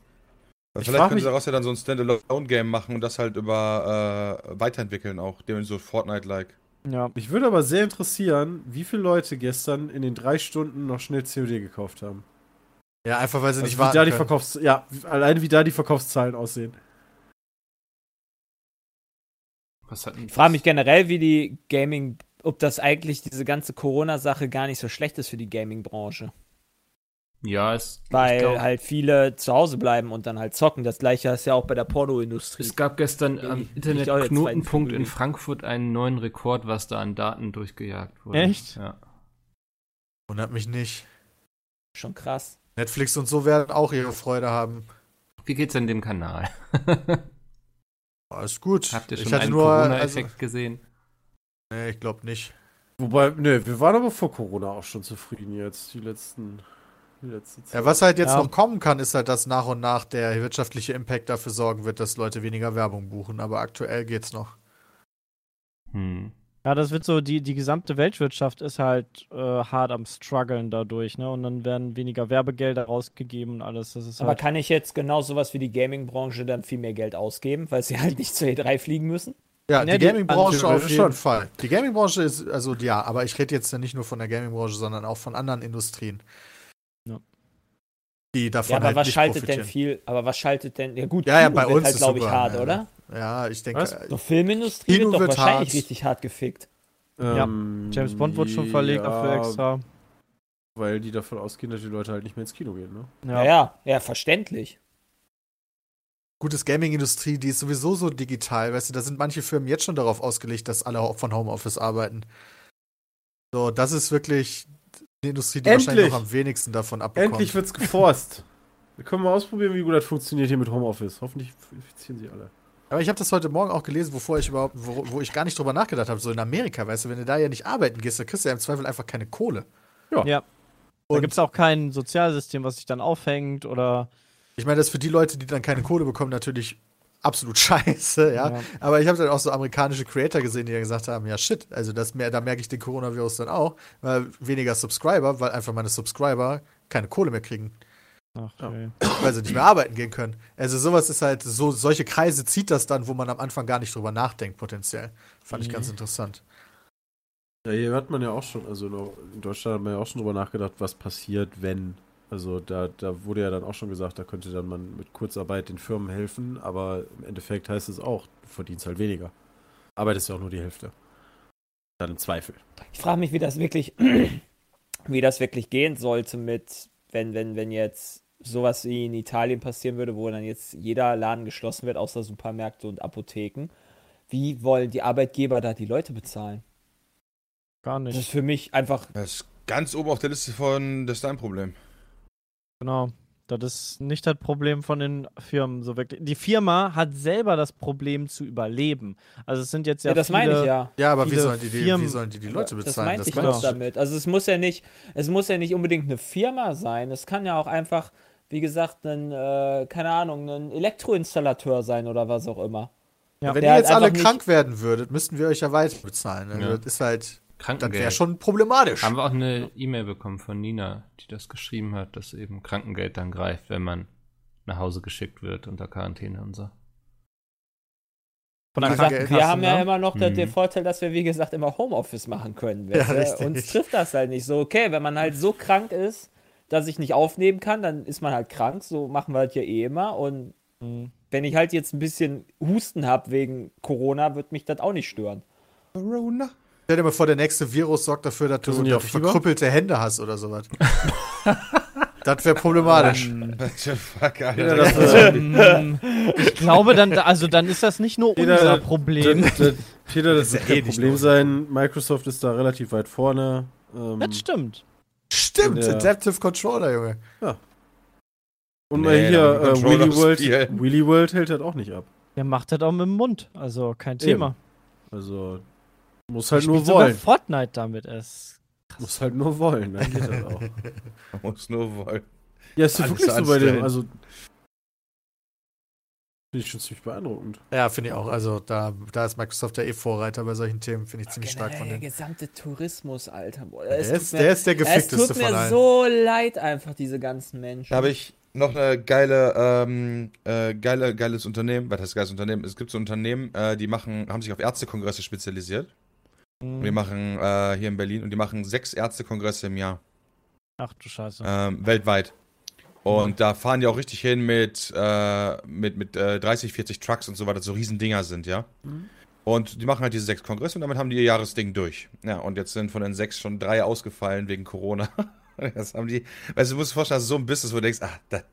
Weil vielleicht können sie daraus ja dann so ein Standalone-Game machen und das halt über äh, weiterentwickeln auch, dem so Fortnite-like. Ja. Mich würde aber sehr interessieren, wie viele Leute gestern in den drei Stunden noch schnell COD gekauft haben. Ja, einfach weil sie also nicht warten. Da die Verkaufs ja, alleine wie da die Verkaufszahlen aussehen. ich frage mich generell, wie die Gaming, ob das eigentlich diese ganze Corona-Sache gar nicht so schlecht ist für die Gaming-Branche. Ja, es Weil glaub, halt viele zu Hause bleiben und dann halt zocken. Das gleiche ist ja auch bei der Porno-Industrie. Es gab gestern am Internet-Knotenpunkt in Frankfurt einen neuen Rekord, was da an Daten durchgejagt wurde. Echt? Ja. Wundert mich nicht. Schon krass. Netflix und so werden auch ihre Freude haben. Wie geht's denn dem Kanal? Alles gut. Habt ihr schon ich einen Corona-Effekt also, gesehen? Nee, ich glaube nicht. Wobei, ne, wir waren aber vor Corona auch schon zufrieden jetzt, die letzten ja, was halt jetzt ja. noch kommen kann, ist halt, dass nach und nach der wirtschaftliche Impact dafür sorgen wird, dass Leute weniger Werbung buchen. Aber aktuell geht's noch. Hm. Ja, das wird so, die, die gesamte Weltwirtschaft ist halt äh, hart am struggeln dadurch, ne? Und dann werden weniger Werbegelder rausgegeben und alles. Das ist Aber halt kann ich jetzt genau sowas wie die Gaming-Branche dann viel mehr Geld ausgeben, weil sie halt nicht zur E3 fliegen müssen? Ja, die, die Gaming-Branche auf jeden schon. Fall. Die Gaming-Branche ist, also ja, aber ich rede jetzt nicht nur von der Gaming-Branche, sondern auch von anderen Industrien die davon ja, aber halt was schaltet denn viel, aber was schaltet denn, ja gut, ja, ja, bei uns halt, glaube ich, hart, ja, oder? Ja, ich denke. Was? Doch Filmindustrie Kino wird doch wahrscheinlich hart. richtig hart gefickt. Ähm, ja, James Bond wurde schon verlegt dafür extra. Weil die davon ausgehen, dass die Leute halt nicht mehr ins Kino gehen, ne? Ja, ja, ja, verständlich. Gutes Gaming-Industrie, die ist sowieso so digital, weißt du, da sind manche Firmen jetzt schon darauf ausgelegt, dass alle von Homeoffice arbeiten. So, das ist wirklich, die Industrie, die Endlich. wahrscheinlich noch am wenigsten davon abbekommt. Endlich wird's geforst. Wir können mal ausprobieren, wie gut das funktioniert hier mit Homeoffice. Hoffentlich infizieren sie alle. Aber ich habe das heute Morgen auch gelesen, wovor ich überhaupt, wo, wo ich gar nicht drüber nachgedacht habe. So in Amerika, weißt du, wenn du da ja nicht arbeiten gehst, dann kriegst du ja im Zweifel einfach keine Kohle. Ja. ja. Und da gibt es auch kein Sozialsystem, was sich dann aufhängt oder. Ich meine, das ist für die Leute, die dann keine Kohle bekommen, natürlich absolut scheiße, ja. ja. Aber ich habe dann auch so amerikanische Creator gesehen, die ja gesagt haben, ja shit, also das, da merke ich den Coronavirus dann auch, weil weniger Subscriber, weil einfach meine Subscriber keine Kohle mehr kriegen. Ach, okay. Weil sie nicht mehr arbeiten gehen können. Also sowas ist halt, so solche Kreise zieht das dann, wo man am Anfang gar nicht drüber nachdenkt, potenziell. Fand mhm. ich ganz interessant. Ja, hier hört man ja auch schon, also in Deutschland hat man ja auch schon drüber nachgedacht, was passiert, wenn also da, da wurde ja dann auch schon gesagt, da könnte dann man mit Kurzarbeit den Firmen helfen, aber im Endeffekt heißt es auch, du verdienst halt weniger. Arbeitest ja auch nur die Hälfte. Dann im Zweifel. Ich frage mich, wie das wirklich, wie das wirklich gehen sollte mit, wenn, wenn, wenn jetzt sowas wie in Italien passieren würde, wo dann jetzt jeder Laden geschlossen wird, außer Supermärkte und Apotheken. Wie wollen die Arbeitgeber da die Leute bezahlen? Gar nicht. Das ist für mich einfach. Das ist ganz oben auf der Liste von, das ist dein Problem. Genau. Das ist nicht das Problem von den Firmen so wirklich. Die Firma hat selber das Problem zu überleben. Also es sind jetzt ja, ja das viele, meine ich ja. Ja, aber wie sollen die, die, wie sollen die, die Leute bezahlen? Das meine ich auch damit. Also es muss ja nicht, es muss ja nicht unbedingt eine Firma sein. Es kann ja auch einfach, wie gesagt, ein, äh, keine Ahnung, ein Elektroinstallateur sein oder was auch immer. Ja. Wenn ihr jetzt halt alle krank werden würdet, müssten wir euch ja weiter bezahlen. Also ja. Das ist halt. Das wäre schon problematisch. Haben wir auch eine E-Mail bekommen von Nina, die das geschrieben hat, dass eben Krankengeld dann greift, wenn man nach Hause geschickt wird unter Quarantäne und so. Von gesagt, wir haben ja ne? immer noch mhm. den Vorteil, dass wir, wie gesagt, immer Homeoffice machen können. Ja, Uns trifft das halt nicht so. Okay, wenn man halt so krank ist, dass ich nicht aufnehmen kann, dann ist man halt krank. So machen wir das ja eh immer. Und mhm. wenn ich halt jetzt ein bisschen Husten habe wegen Corona, wird mich das auch nicht stören. Corona? Stell dir mal vor, der nächste Virus sorgt dafür, dass du, dass du verkrüppelte Hände hast oder sowas. das wäre problematisch. ich glaube, dann, also dann ist das nicht nur Peter, unser Problem. Das, das, Peter, das, das wird kein Problem sein. Microsoft ist da relativ weit vorne. Ähm, das stimmt. Stimmt, Adaptive Controller, Junge. Ja. Und nee, hier, äh, Willy, World, Willy World hält das auch nicht ab. Der macht das auch mit dem Mund, also kein Thema. Eben. Also muss halt ich nur wollen. Fortnite damit ist. Muss halt nur wollen, dann geht das auch. muss nur wollen. Ja, ist ja wirklich so bei dem, also Finde ich schon ziemlich beeindruckend. Ja, finde ich auch. Also da, da ist Microsoft ja eh Vorreiter bei solchen Themen, finde ich Aber ziemlich stark von denen. Der gesamte Tourismus, Alter. Boah, der, ist, mir, der ist der gefickteste von allen. Es tut mir so leid einfach, diese ganzen Menschen. Da habe ich noch eine geile, ähm, äh, geile, geiles Unternehmen. Was heißt geiles Unternehmen? Es gibt so Unternehmen, äh, die machen, haben sich auf Ärztekongresse spezialisiert. Mhm. Wir machen äh, hier in Berlin und die machen sechs Ärztekongresse im Jahr. Ach du Scheiße. Ähm, weltweit. Und mhm. da fahren die auch richtig hin mit, äh, mit, mit äh, 30, 40 Trucks und so weiter, so Riesendinger sind, ja. Mhm. Und die machen halt diese sechs Kongresse und damit haben die ihr Jahresding durch. Ja, und jetzt sind von den sechs schon drei ausgefallen wegen Corona. das haben die, weißt du, du musst dir vorstellen, das ist so ein Business, wo du denkst, ah, das,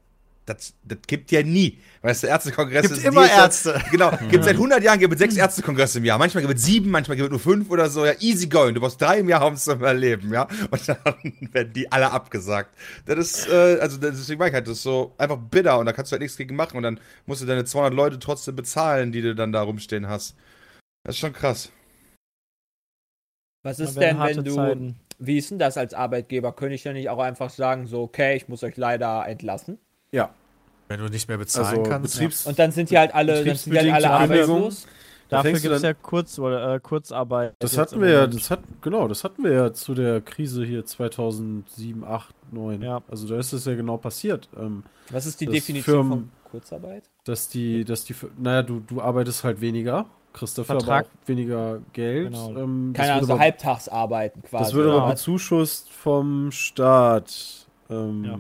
das, das gibt ja nie. Weißt du, Ärztekongress gibt ist immer die, Ärzte. Genau, gibt seit 100 Jahren gibt es sechs Ärztekongresse im Jahr. Manchmal gibt es sieben, manchmal gibt es nur fünf oder so. Ja, easy going. Du brauchst drei im Jahr, um es zu überleben, ja. Und dann werden die alle abgesagt. Das ist, äh, also deswegen meine ich halt, das ist so einfach bitter und da kannst du halt nichts gegen machen und dann musst du deine 200 Leute trotzdem bezahlen, die du dann da rumstehen hast. Das ist schon krass. Was ist denn, wenn du, Zeiten. wie ist denn das als Arbeitgeber? Könnte ich ja nicht auch einfach sagen, so, okay, ich muss euch leider entlassen? Ja. Wenn du nicht mehr bezahlen also kannst. Betriebs ja. Und dann sind die halt alle, dann sind die halt alle arbeitslos. Dafür gibt es ja Kurz, oder, äh, Kurzarbeit. Das hatten wir ja, das hat, genau, das hatten wir ja zu der Krise hier 2007, 8, 9. Ja. Also da ist es ja genau passiert. Ähm, Was ist die Definition Firmen, von Kurzarbeit? Dass die, dass die, naja, du, du arbeitest halt weniger, kriegst dafür Vertrag. aber auch weniger Geld. Genau. Ähm, Keine Ahnung, so Halbtagsarbeiten quasi. Das wird aber bezuschusst vom Staat. Ähm, ja.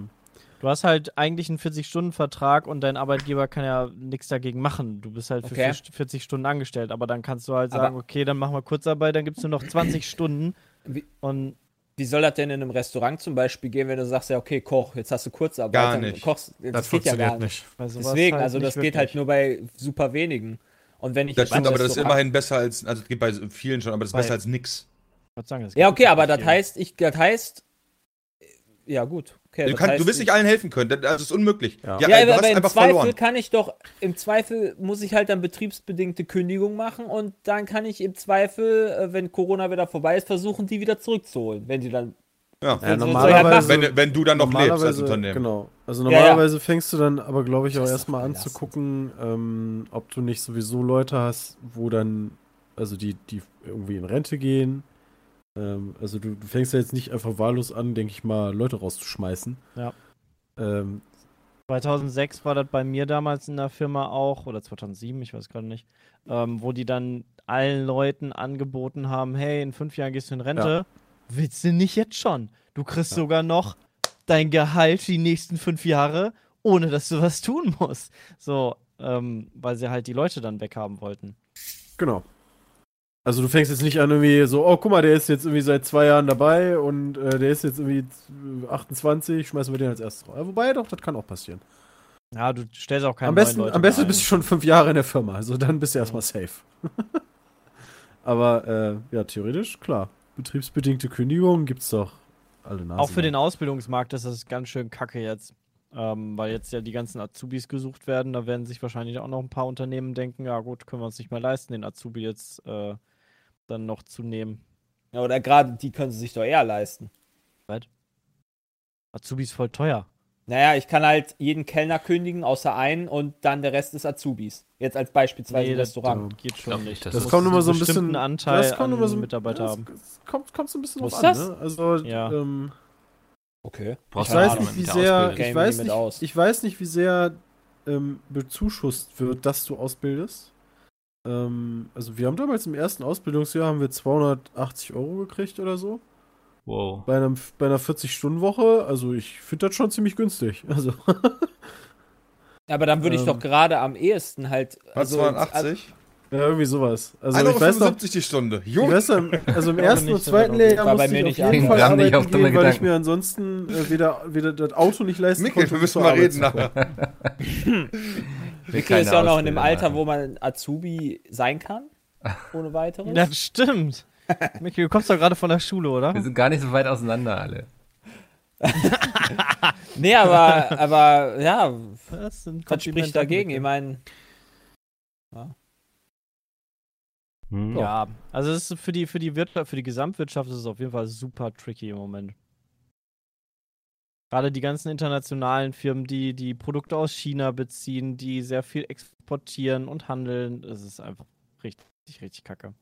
Du hast halt eigentlich einen 40-Stunden-Vertrag und dein Arbeitgeber kann ja nichts dagegen machen. Du bist halt für okay. 40 Stunden angestellt, aber dann kannst du halt sagen, aber okay, dann machen wir Kurzarbeit, dann gibt es nur noch 20 Stunden. Wie, und wie soll das denn in einem Restaurant zum Beispiel gehen, wenn du sagst, ja, okay, Koch, jetzt hast du Kurzarbeit, gar nicht. kochst, das, das geht ja gar nicht. nicht. Deswegen, halt also das geht halt nur bei super wenigen. Und wenn ich das stimmt, aber das ist immerhin besser als, also es geht bei vielen schon, aber das ist besser als nix. Sagen, ja, okay, aber das heißt, ich, das heißt, ja gut, Okay, du, kann, du wirst nicht allen helfen können, das ist unmöglich. Ja, ja, ja aber im Zweifel verloren. kann ich doch, im Zweifel muss ich halt dann betriebsbedingte Kündigung machen und dann kann ich im Zweifel, äh, wenn Corona wieder vorbei ist, versuchen, die wieder zurückzuholen, wenn die dann ja, ja normalerweise, wenn, wenn, du dann noch lebst als Unternehmen. Genau. Also normalerweise ja, ja. fängst du dann aber, glaube ich, auch erstmal an zu gucken, ähm, ob du nicht sowieso Leute hast, wo dann, also die, die irgendwie in Rente gehen ähm, also du, du, fängst ja jetzt nicht einfach wahllos an, denke ich mal, Leute rauszuschmeißen. Ja. Ähm, 2006 war das bei mir damals in der Firma auch, oder 2007, ich weiß gerade nicht, ähm, wo die dann allen Leuten angeboten haben, hey, in fünf Jahren gehst du in Rente. Ja. Willst du nicht jetzt schon? Du kriegst ja. sogar noch dein Gehalt die nächsten fünf Jahre, ohne dass du was tun musst. So, ähm, weil sie halt die Leute dann weghaben wollten. Genau. Also du fängst jetzt nicht an irgendwie so, oh guck mal, der ist jetzt irgendwie seit zwei Jahren dabei und äh, der ist jetzt irgendwie 28, schmeißen wir den als erstes raus. Wobei doch, das kann auch passieren. Ja, du stellst auch keine am besten, Leute Am besten bist du schon fünf Jahre in der Firma, also dann bist du erstmal safe. Aber äh, ja, theoretisch, klar. Betriebsbedingte Kündigungen gibt's doch alle Nase Auch für den Ausbildungsmarkt ist das ganz schön kacke jetzt. Ähm, weil jetzt ja die ganzen Azubis gesucht werden, da werden sich wahrscheinlich auch noch ein paar Unternehmen denken, ja gut, können wir uns nicht mehr leisten, den Azubi jetzt äh, dann noch zu nehmen. Ja, oder gerade die können sie sich doch eher leisten. Was? Azubi ist voll teuer. Naja, ich kann halt jeden Kellner kündigen, außer einen, und dann der Rest ist Azubis. Jetzt als beispielsweise nee, Restaurant. Das geht schon nicht. Das, das kommt immer so ein bisschen Anteil das kommt immer so, Mitarbeiter das haben. Kommt, kommt so ein bisschen drauf an. Das? Ne? Also, ja. ähm, okay. ich weiß nicht, wie sehr, ich weiß nicht, ich weiß nicht, wie sehr ähm, bezuschusst wird, dass du ausbildest. Ähm, also wir haben damals im ersten Ausbildungsjahr haben wir 280 Euro gekriegt oder so. Wow. Bei, einem, bei einer 40-Stunden-Woche, also ich finde das schon ziemlich günstig. Also. Aber dann würde ich doch ähm. gerade am ehesten halt. Also, 280? Ja, irgendwie sowas. Also, ich weiß noch, die Stunde. Ich weiß, also im ersten und zweiten Lehrjahr musste ich auf jeden Fall arbeiten auf gehen, weil Gedanken. ich mir ansonsten äh, weder, weder das Auto nicht leisten Mikkel, konnte. wir müssen mal reden nachher. Mikkel ist ja auch noch in dem Alter, wo man Azubi sein kann. Ohne weiteres. Das stimmt. Micky, du kommst doch gerade von der Schule, oder? Wir sind gar nicht so weit auseinander alle. nee, aber, aber ja, das was spricht dagegen? Ich meine. Ja. Hm. ja, also es ist für die, für die Wirtschaft, für die Gesamtwirtschaft ist es auf jeden Fall super tricky im Moment. Gerade die ganzen internationalen Firmen, die die Produkte aus China beziehen, die sehr viel exportieren und handeln, es ist einfach richtig, richtig kacke.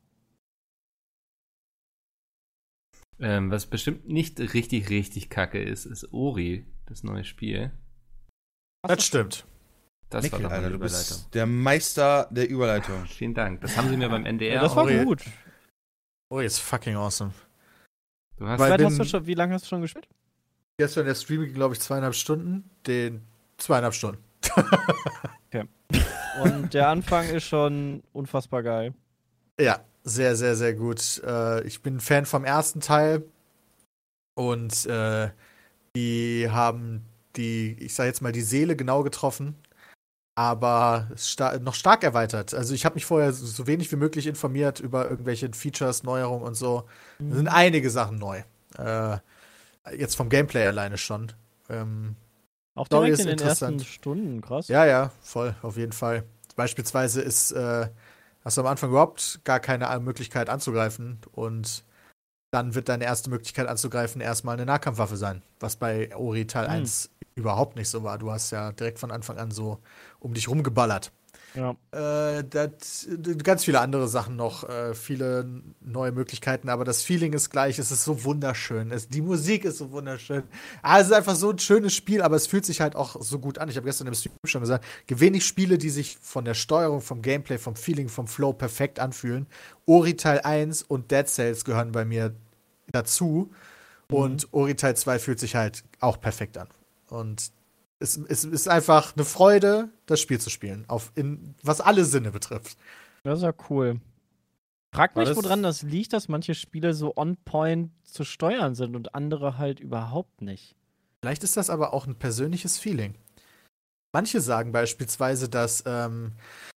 Ähm, was bestimmt nicht richtig, richtig kacke ist, ist Ori, das neue Spiel. Das stimmt. Das Mikkel, war doch Alter, du bist der Meister der Überleitung. Vielen Dank. Das haben sie mir beim NDR ja, Das war Ori. gut. Ori ist fucking awesome. Du hast, Weil hast du schon, wie lange hast du schon gespielt? Gestern der Stream glaube ich, zweieinhalb Stunden. Den zweieinhalb Stunden. okay. Und der Anfang ist schon unfassbar geil. Ja, sehr, sehr, sehr gut. Äh, ich bin Fan vom ersten Teil und äh, die haben die, ich sag jetzt mal, die Seele genau getroffen, aber sta noch stark erweitert. Also ich habe mich vorher so wenig wie möglich informiert über irgendwelche Features, Neuerungen und so. Mhm. Da sind einige Sachen neu. Äh, jetzt vom Gameplay alleine schon. Ähm, Auch direkt in den ersten Stunden, krass. Ja, ja, voll, auf jeden Fall. Beispielsweise ist äh, hast du am Anfang überhaupt gar keine Möglichkeit anzugreifen und dann wird deine erste Möglichkeit anzugreifen erstmal eine Nahkampfwaffe sein, was bei Ori Teil hm. 1 überhaupt nicht so war. Du hast ja direkt von Anfang an so um dich rumgeballert. Ja. Äh, das, ganz viele andere Sachen noch, äh, viele neue Möglichkeiten, aber das Feeling ist gleich, es ist so wunderschön. Es, die Musik ist so wunderschön. Ah, es ist einfach so ein schönes Spiel, aber es fühlt sich halt auch so gut an. Ich habe gestern im Stream schon gesagt, wenig Spiele, die sich von der Steuerung, vom Gameplay, vom Feeling, vom Flow perfekt anfühlen. Ori Teil 1 und Dead Cells gehören bei mir dazu. Mhm. Und Ori Teil 2 fühlt sich halt auch perfekt an. Und es, es ist einfach eine Freude, das Spiel zu spielen, auf in, was alle Sinne betrifft. Das ist ja cool. Frag mich, woran das liegt, dass manche Spiele so on point zu steuern sind und andere halt überhaupt nicht. Vielleicht ist das aber auch ein persönliches Feeling. Manche sagen beispielsweise, dass ähm,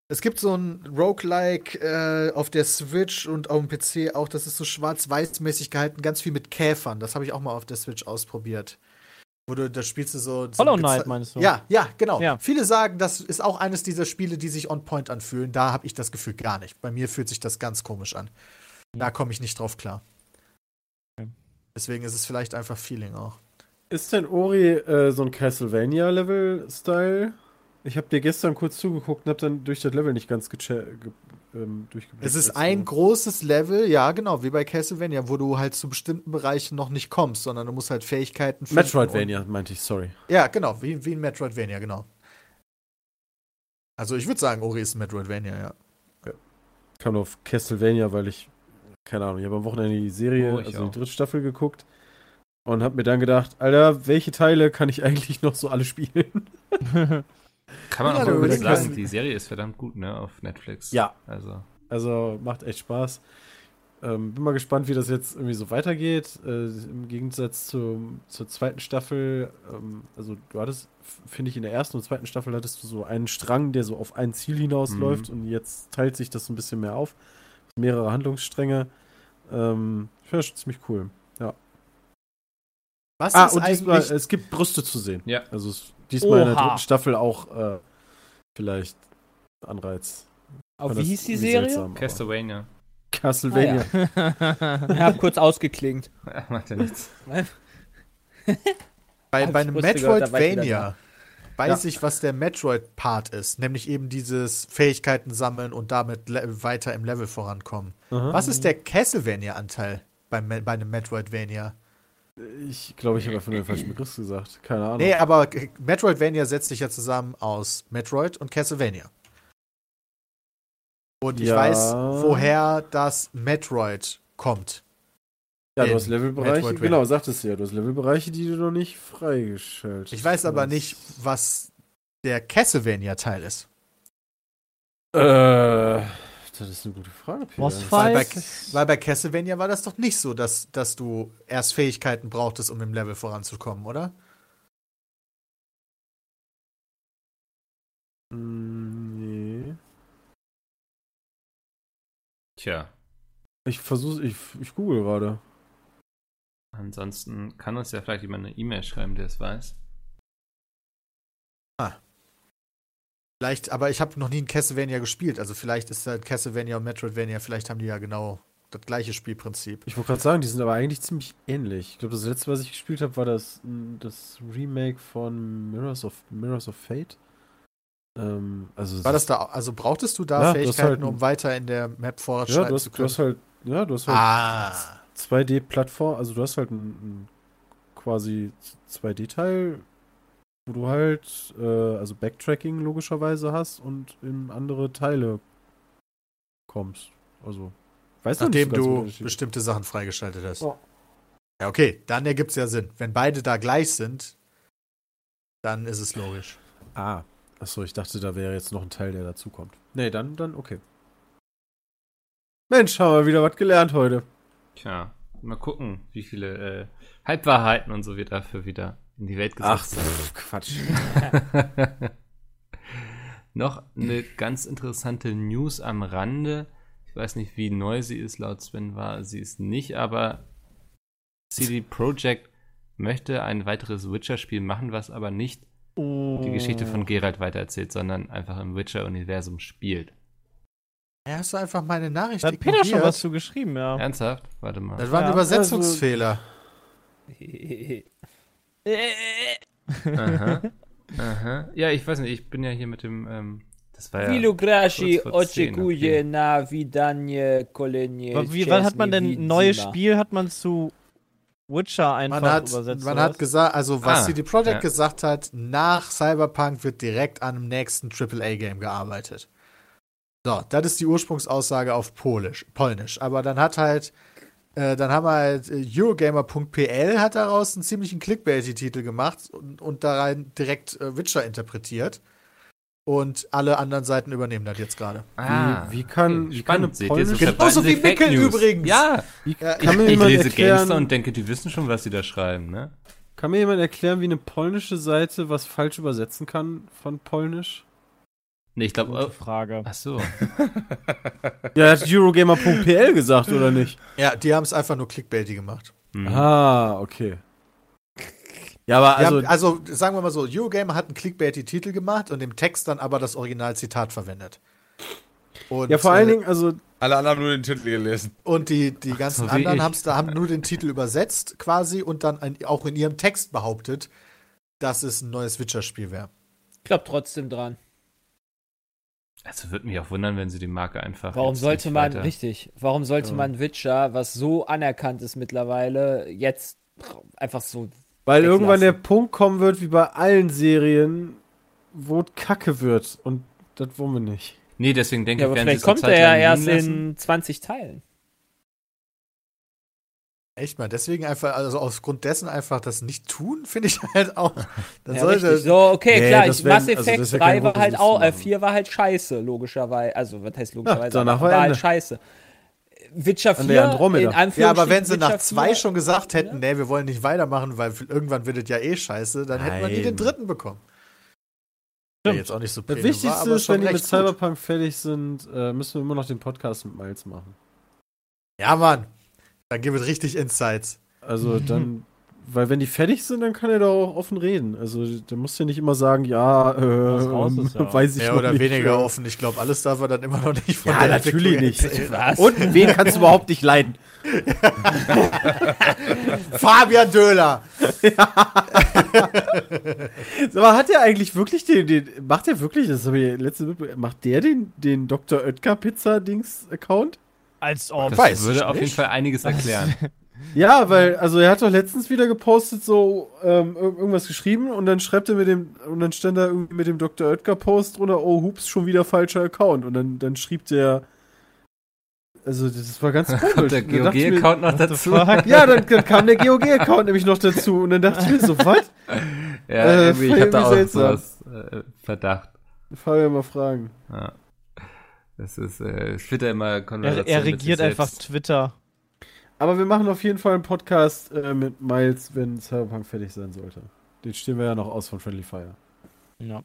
es gibt so ein Roguelike äh, auf der Switch und auf dem PC auch, das ist so schwarz-weiß-mäßig gehalten, ganz viel mit Käfern. Das habe ich auch mal auf der Switch ausprobiert. Wo du, da spielst du so. so Hollow Knight meinst du? Ja, ja, genau. Ja. Viele sagen, das ist auch eines dieser Spiele, die sich on point anfühlen. Da habe ich das Gefühl gar nicht. Bei mir fühlt sich das ganz komisch an. Da komme ich nicht drauf klar. Okay. Deswegen ist es vielleicht einfach Feeling auch. Ist denn Ori äh, so ein Castlevania-Level-Style? Ich habe dir gestern kurz zugeguckt und habe dann durch das Level nicht ganz ähm, durchgeblickt. Es ist ein großes Level, ja, genau, wie bei Castlevania, wo du halt zu bestimmten Bereichen noch nicht kommst, sondern du musst halt Fähigkeiten finden. Metroidvania meinte ich, sorry. Ja, genau, wie, wie in Metroidvania, genau. Also ich würde sagen, Ori ist Metroidvania, ja. ja. Ich kam auf Castlevania, weil ich, keine Ahnung, ich habe am Wochenende die Serie, oh, also auch. die dritte Staffel geguckt und habe mir dann gedacht, Alter, welche Teile kann ich eigentlich noch so alle spielen? Kann man ja, auch mal übrigens sagen, die Serie ist verdammt gut, ne, auf Netflix. Ja. Also, also macht echt Spaß. Ähm, bin mal gespannt, wie das jetzt irgendwie so weitergeht. Äh, Im Gegensatz zu, zur zweiten Staffel, ähm, also du hattest, finde ich, in der ersten und zweiten Staffel hattest du so einen Strang, der so auf ein Ziel hinausläuft mhm. und jetzt teilt sich das ein bisschen mehr auf. Mehrere Handlungsstränge. Ähm, ich finde das schon ziemlich cool. Ja. Was ah, und diesmal, es gibt Brüste zu sehen. Ja. Also es diesmal Oha. in der dritten Staffel auch äh, vielleicht Anreiz. Auf wie hieß die Serie? Seltsam, Castlevania. Castlevania. Ah, ja. ja, kurz ausgeklingt. Ja, macht ja nichts. bei, bei einem Metroidvania weiß ja. ich, was der Metroid-Part ist, nämlich eben dieses Fähigkeiten sammeln und damit weiter im Level vorankommen. Mhm. Was ist der Castlevania-Anteil bei, bei einem Metroidvania? Ich glaube, ich habe einfach nur den falschen Begriff gesagt. Keine Ahnung. Nee, aber Metroidvania setzt sich ja zusammen aus Metroid und Castlevania. Und ich ja. weiß, woher das Metroid kommt. Ja, du hast Levelbereiche, genau, sagtest du ja, du hast Levelbereiche, die du noch nicht freigeschaltet Ich weiß aber nicht, was der Castlevania-Teil ist. Äh, das ist eine gute Frage, Peter. Weil bei, weil bei Castlevania war das doch nicht so, dass, dass du erst Fähigkeiten brauchtest, um im Level voranzukommen, oder? Nee. Tja. Ich versuche, ich, ich google gerade. Ansonsten kann uns ja vielleicht jemand eine E-Mail schreiben, der es weiß. Ah. Vielleicht, aber ich habe noch nie ein Castlevania gespielt. Also vielleicht ist halt Castlevania und Metroidvania, vielleicht haben die ja genau das gleiche Spielprinzip. Ich wollte gerade sagen, die sind aber eigentlich ziemlich ähnlich. Ich glaube, das letzte, was ich gespielt habe, war das, das Remake von Mirrors of, Mirrors of Fate. Ähm, also war das da, also brauchtest du da ja, Fähigkeiten, halt, um weiter in der Map fortschreiten ja, zu können? Du hast halt, ja, du hast halt ah. 2D-Plattform, also du hast halt ein, ein quasi 2D-Teil, wo du halt äh, also Backtracking logischerweise hast und in andere Teile kommst. Also, weißt Nachdem du du bestimmte Sachen freigeschaltet hast. Oh. Ja, okay, dann ergibt es ja Sinn. Wenn beide da gleich sind, dann ist es logisch. Ah, achso, ich dachte, da wäre jetzt noch ein Teil, der dazukommt. Nee, dann, dann okay. Mensch, haben wir wieder was gelernt heute. Tja, mal gucken, wie viele äh, Halbwahrheiten und so wir dafür wieder in die Welt gesetzt Ach, Quatsch. Noch eine ganz interessante News am Rande. Ich weiß nicht, wie neu sie ist, laut Sven war sie ist nicht, aber CD Projekt möchte ein weiteres Witcher-Spiel machen, was aber nicht oh. die Geschichte von Geralt weitererzählt, sondern einfach im Witcher-Universum spielt. Ja, hast du einfach meine Nachricht Da hat Peter schon was zu geschrieben, ja. Ernsthaft? Warte mal. Das war ein ja, Übersetzungsfehler. Also aha. Aha. Ja, ich weiß nicht, ich bin ja hier mit dem. Ähm, das war ja. Wilugrashi, oczekuje na widanie kolejnie. Wie, wann hat man denn ein neues Spiel? Hat man zu Witcher einfach man hat, übersetzt? Man hat gesagt, also was ah, CD Projekt ja. gesagt hat, nach Cyberpunk wird direkt an einem nächsten AAA-Game gearbeitet. So, das ist die Ursprungsaussage auf Polisch, Polnisch. Aber dann hat halt, äh, dann haben wir halt äh, Eurogamer.pl hat daraus einen ziemlichen Clickbaity-Titel gemacht und, und da rein direkt äh, Witcher interpretiert. Und alle anderen Seiten übernehmen das jetzt gerade. Ah, wie, wie kann, wie kann eine polnische... Genauso wie Mickel übrigens. Ja, wie, kann mir ich, ich lese Gamester und denke, die wissen schon, was sie da schreiben, ne? Kann mir jemand erklären, wie eine polnische Seite was falsch übersetzen kann von polnisch? Nee, ich glaube. Oh, Frage. Ach so. ja, hat Eurogamer.pl gesagt, oder nicht? Ja, die haben es einfach nur clickbaity gemacht. Mhm. Ah, okay. Ja, aber also, haben, also sagen wir mal so, Eurogamer hat einen clickbaity Titel gemacht und im Text dann aber das Originalzitat verwendet. Und, ja, vor allen äh, Dingen, also. Alle anderen haben nur den Titel gelesen. Und die, die ganzen so anderen haben's da, haben nur den Titel übersetzt quasi und dann ein, auch in ihrem Text behauptet, dass es ein neues Witcher-Spiel wäre. Ich glaube trotzdem dran. Also würde mich auch wundern, wenn sie die Marke einfach. Warum sollte man, weiter... richtig, warum sollte ja. man Witcher, was so anerkannt ist mittlerweile, jetzt einfach so. Weil weglassen? irgendwann der Punkt kommen wird, wie bei allen Serien, wo Kacke wird. Und das wollen wir nicht. Nee, deswegen denke ja, ich, werden vielleicht kommt er ja erst in 20 Teilen. Echt mal, deswegen einfach, also aufgrund dessen einfach das nicht tun, finde ich halt auch. Dann ja, sollte so, okay, nee, klar, ich, Mass Effect also 3 war halt auch, äh, 4 war halt scheiße, logischerweise. Also, was heißt logischerweise? Ja, danach war, war halt scheiße. Witcher 4 in Anführungsstrichen. Ja, aber wenn sie Witcher nach 2 schon gesagt hätten, nee, wir wollen nicht weitermachen, weil irgendwann wird es ja eh scheiße, dann Nein. hätten wir nie den dritten bekommen. Ja, jetzt auch nicht so Das Wichtigste war, ist, wenn die mit Cyberpunk gut. fertig sind, äh, müssen wir immer noch den Podcast mit Miles machen. Ja, Mann. Dann gibt es richtig Insights. Also dann weil wenn die fertig sind, dann kann er doch auch offen reden. Also der muss ja nicht immer sagen, ja, äh, ist, ja. weiß ich Mehr oder nicht weniger für. offen. Ich glaube, alles darf er dann immer noch nicht von Ja, natürlich nicht. Was? Und wen kannst du überhaupt nicht leiden? Fabian Döhler. Ja. Aber hat er eigentlich wirklich den, den macht er wirklich, das habe ich letzte macht der den, den Dr. Oetker Pizza Dings Account? Als ob. Das Weiß würde auf jeden Fall einiges erklären. Ja, weil, also er hat doch letztens wieder gepostet, so ähm, irgendwas geschrieben und dann schreibt er mit dem, und dann stand da irgendwie mit dem Dr. Oetker Post drunter, oh, hups, schon wieder falscher Account. Und dann, dann schrieb der, also das war ganz komisch. der GOG-Account noch dazu. Ja, dann, dann kam der GOG-Account nämlich noch dazu und dann dachte ich mir so, was? Ja, äh, irgendwie, ich hatte auch sowas äh, Verdacht. Fabian mal fragen. Ja. Das ist äh, Twitter immer Konversation. Er, er regiert einfach Twitter. Aber wir machen auf jeden Fall einen Podcast äh, mit Miles, wenn Cyberpunk fertig sein sollte. Den stehen wir ja noch aus von Friendly Fire. Ja.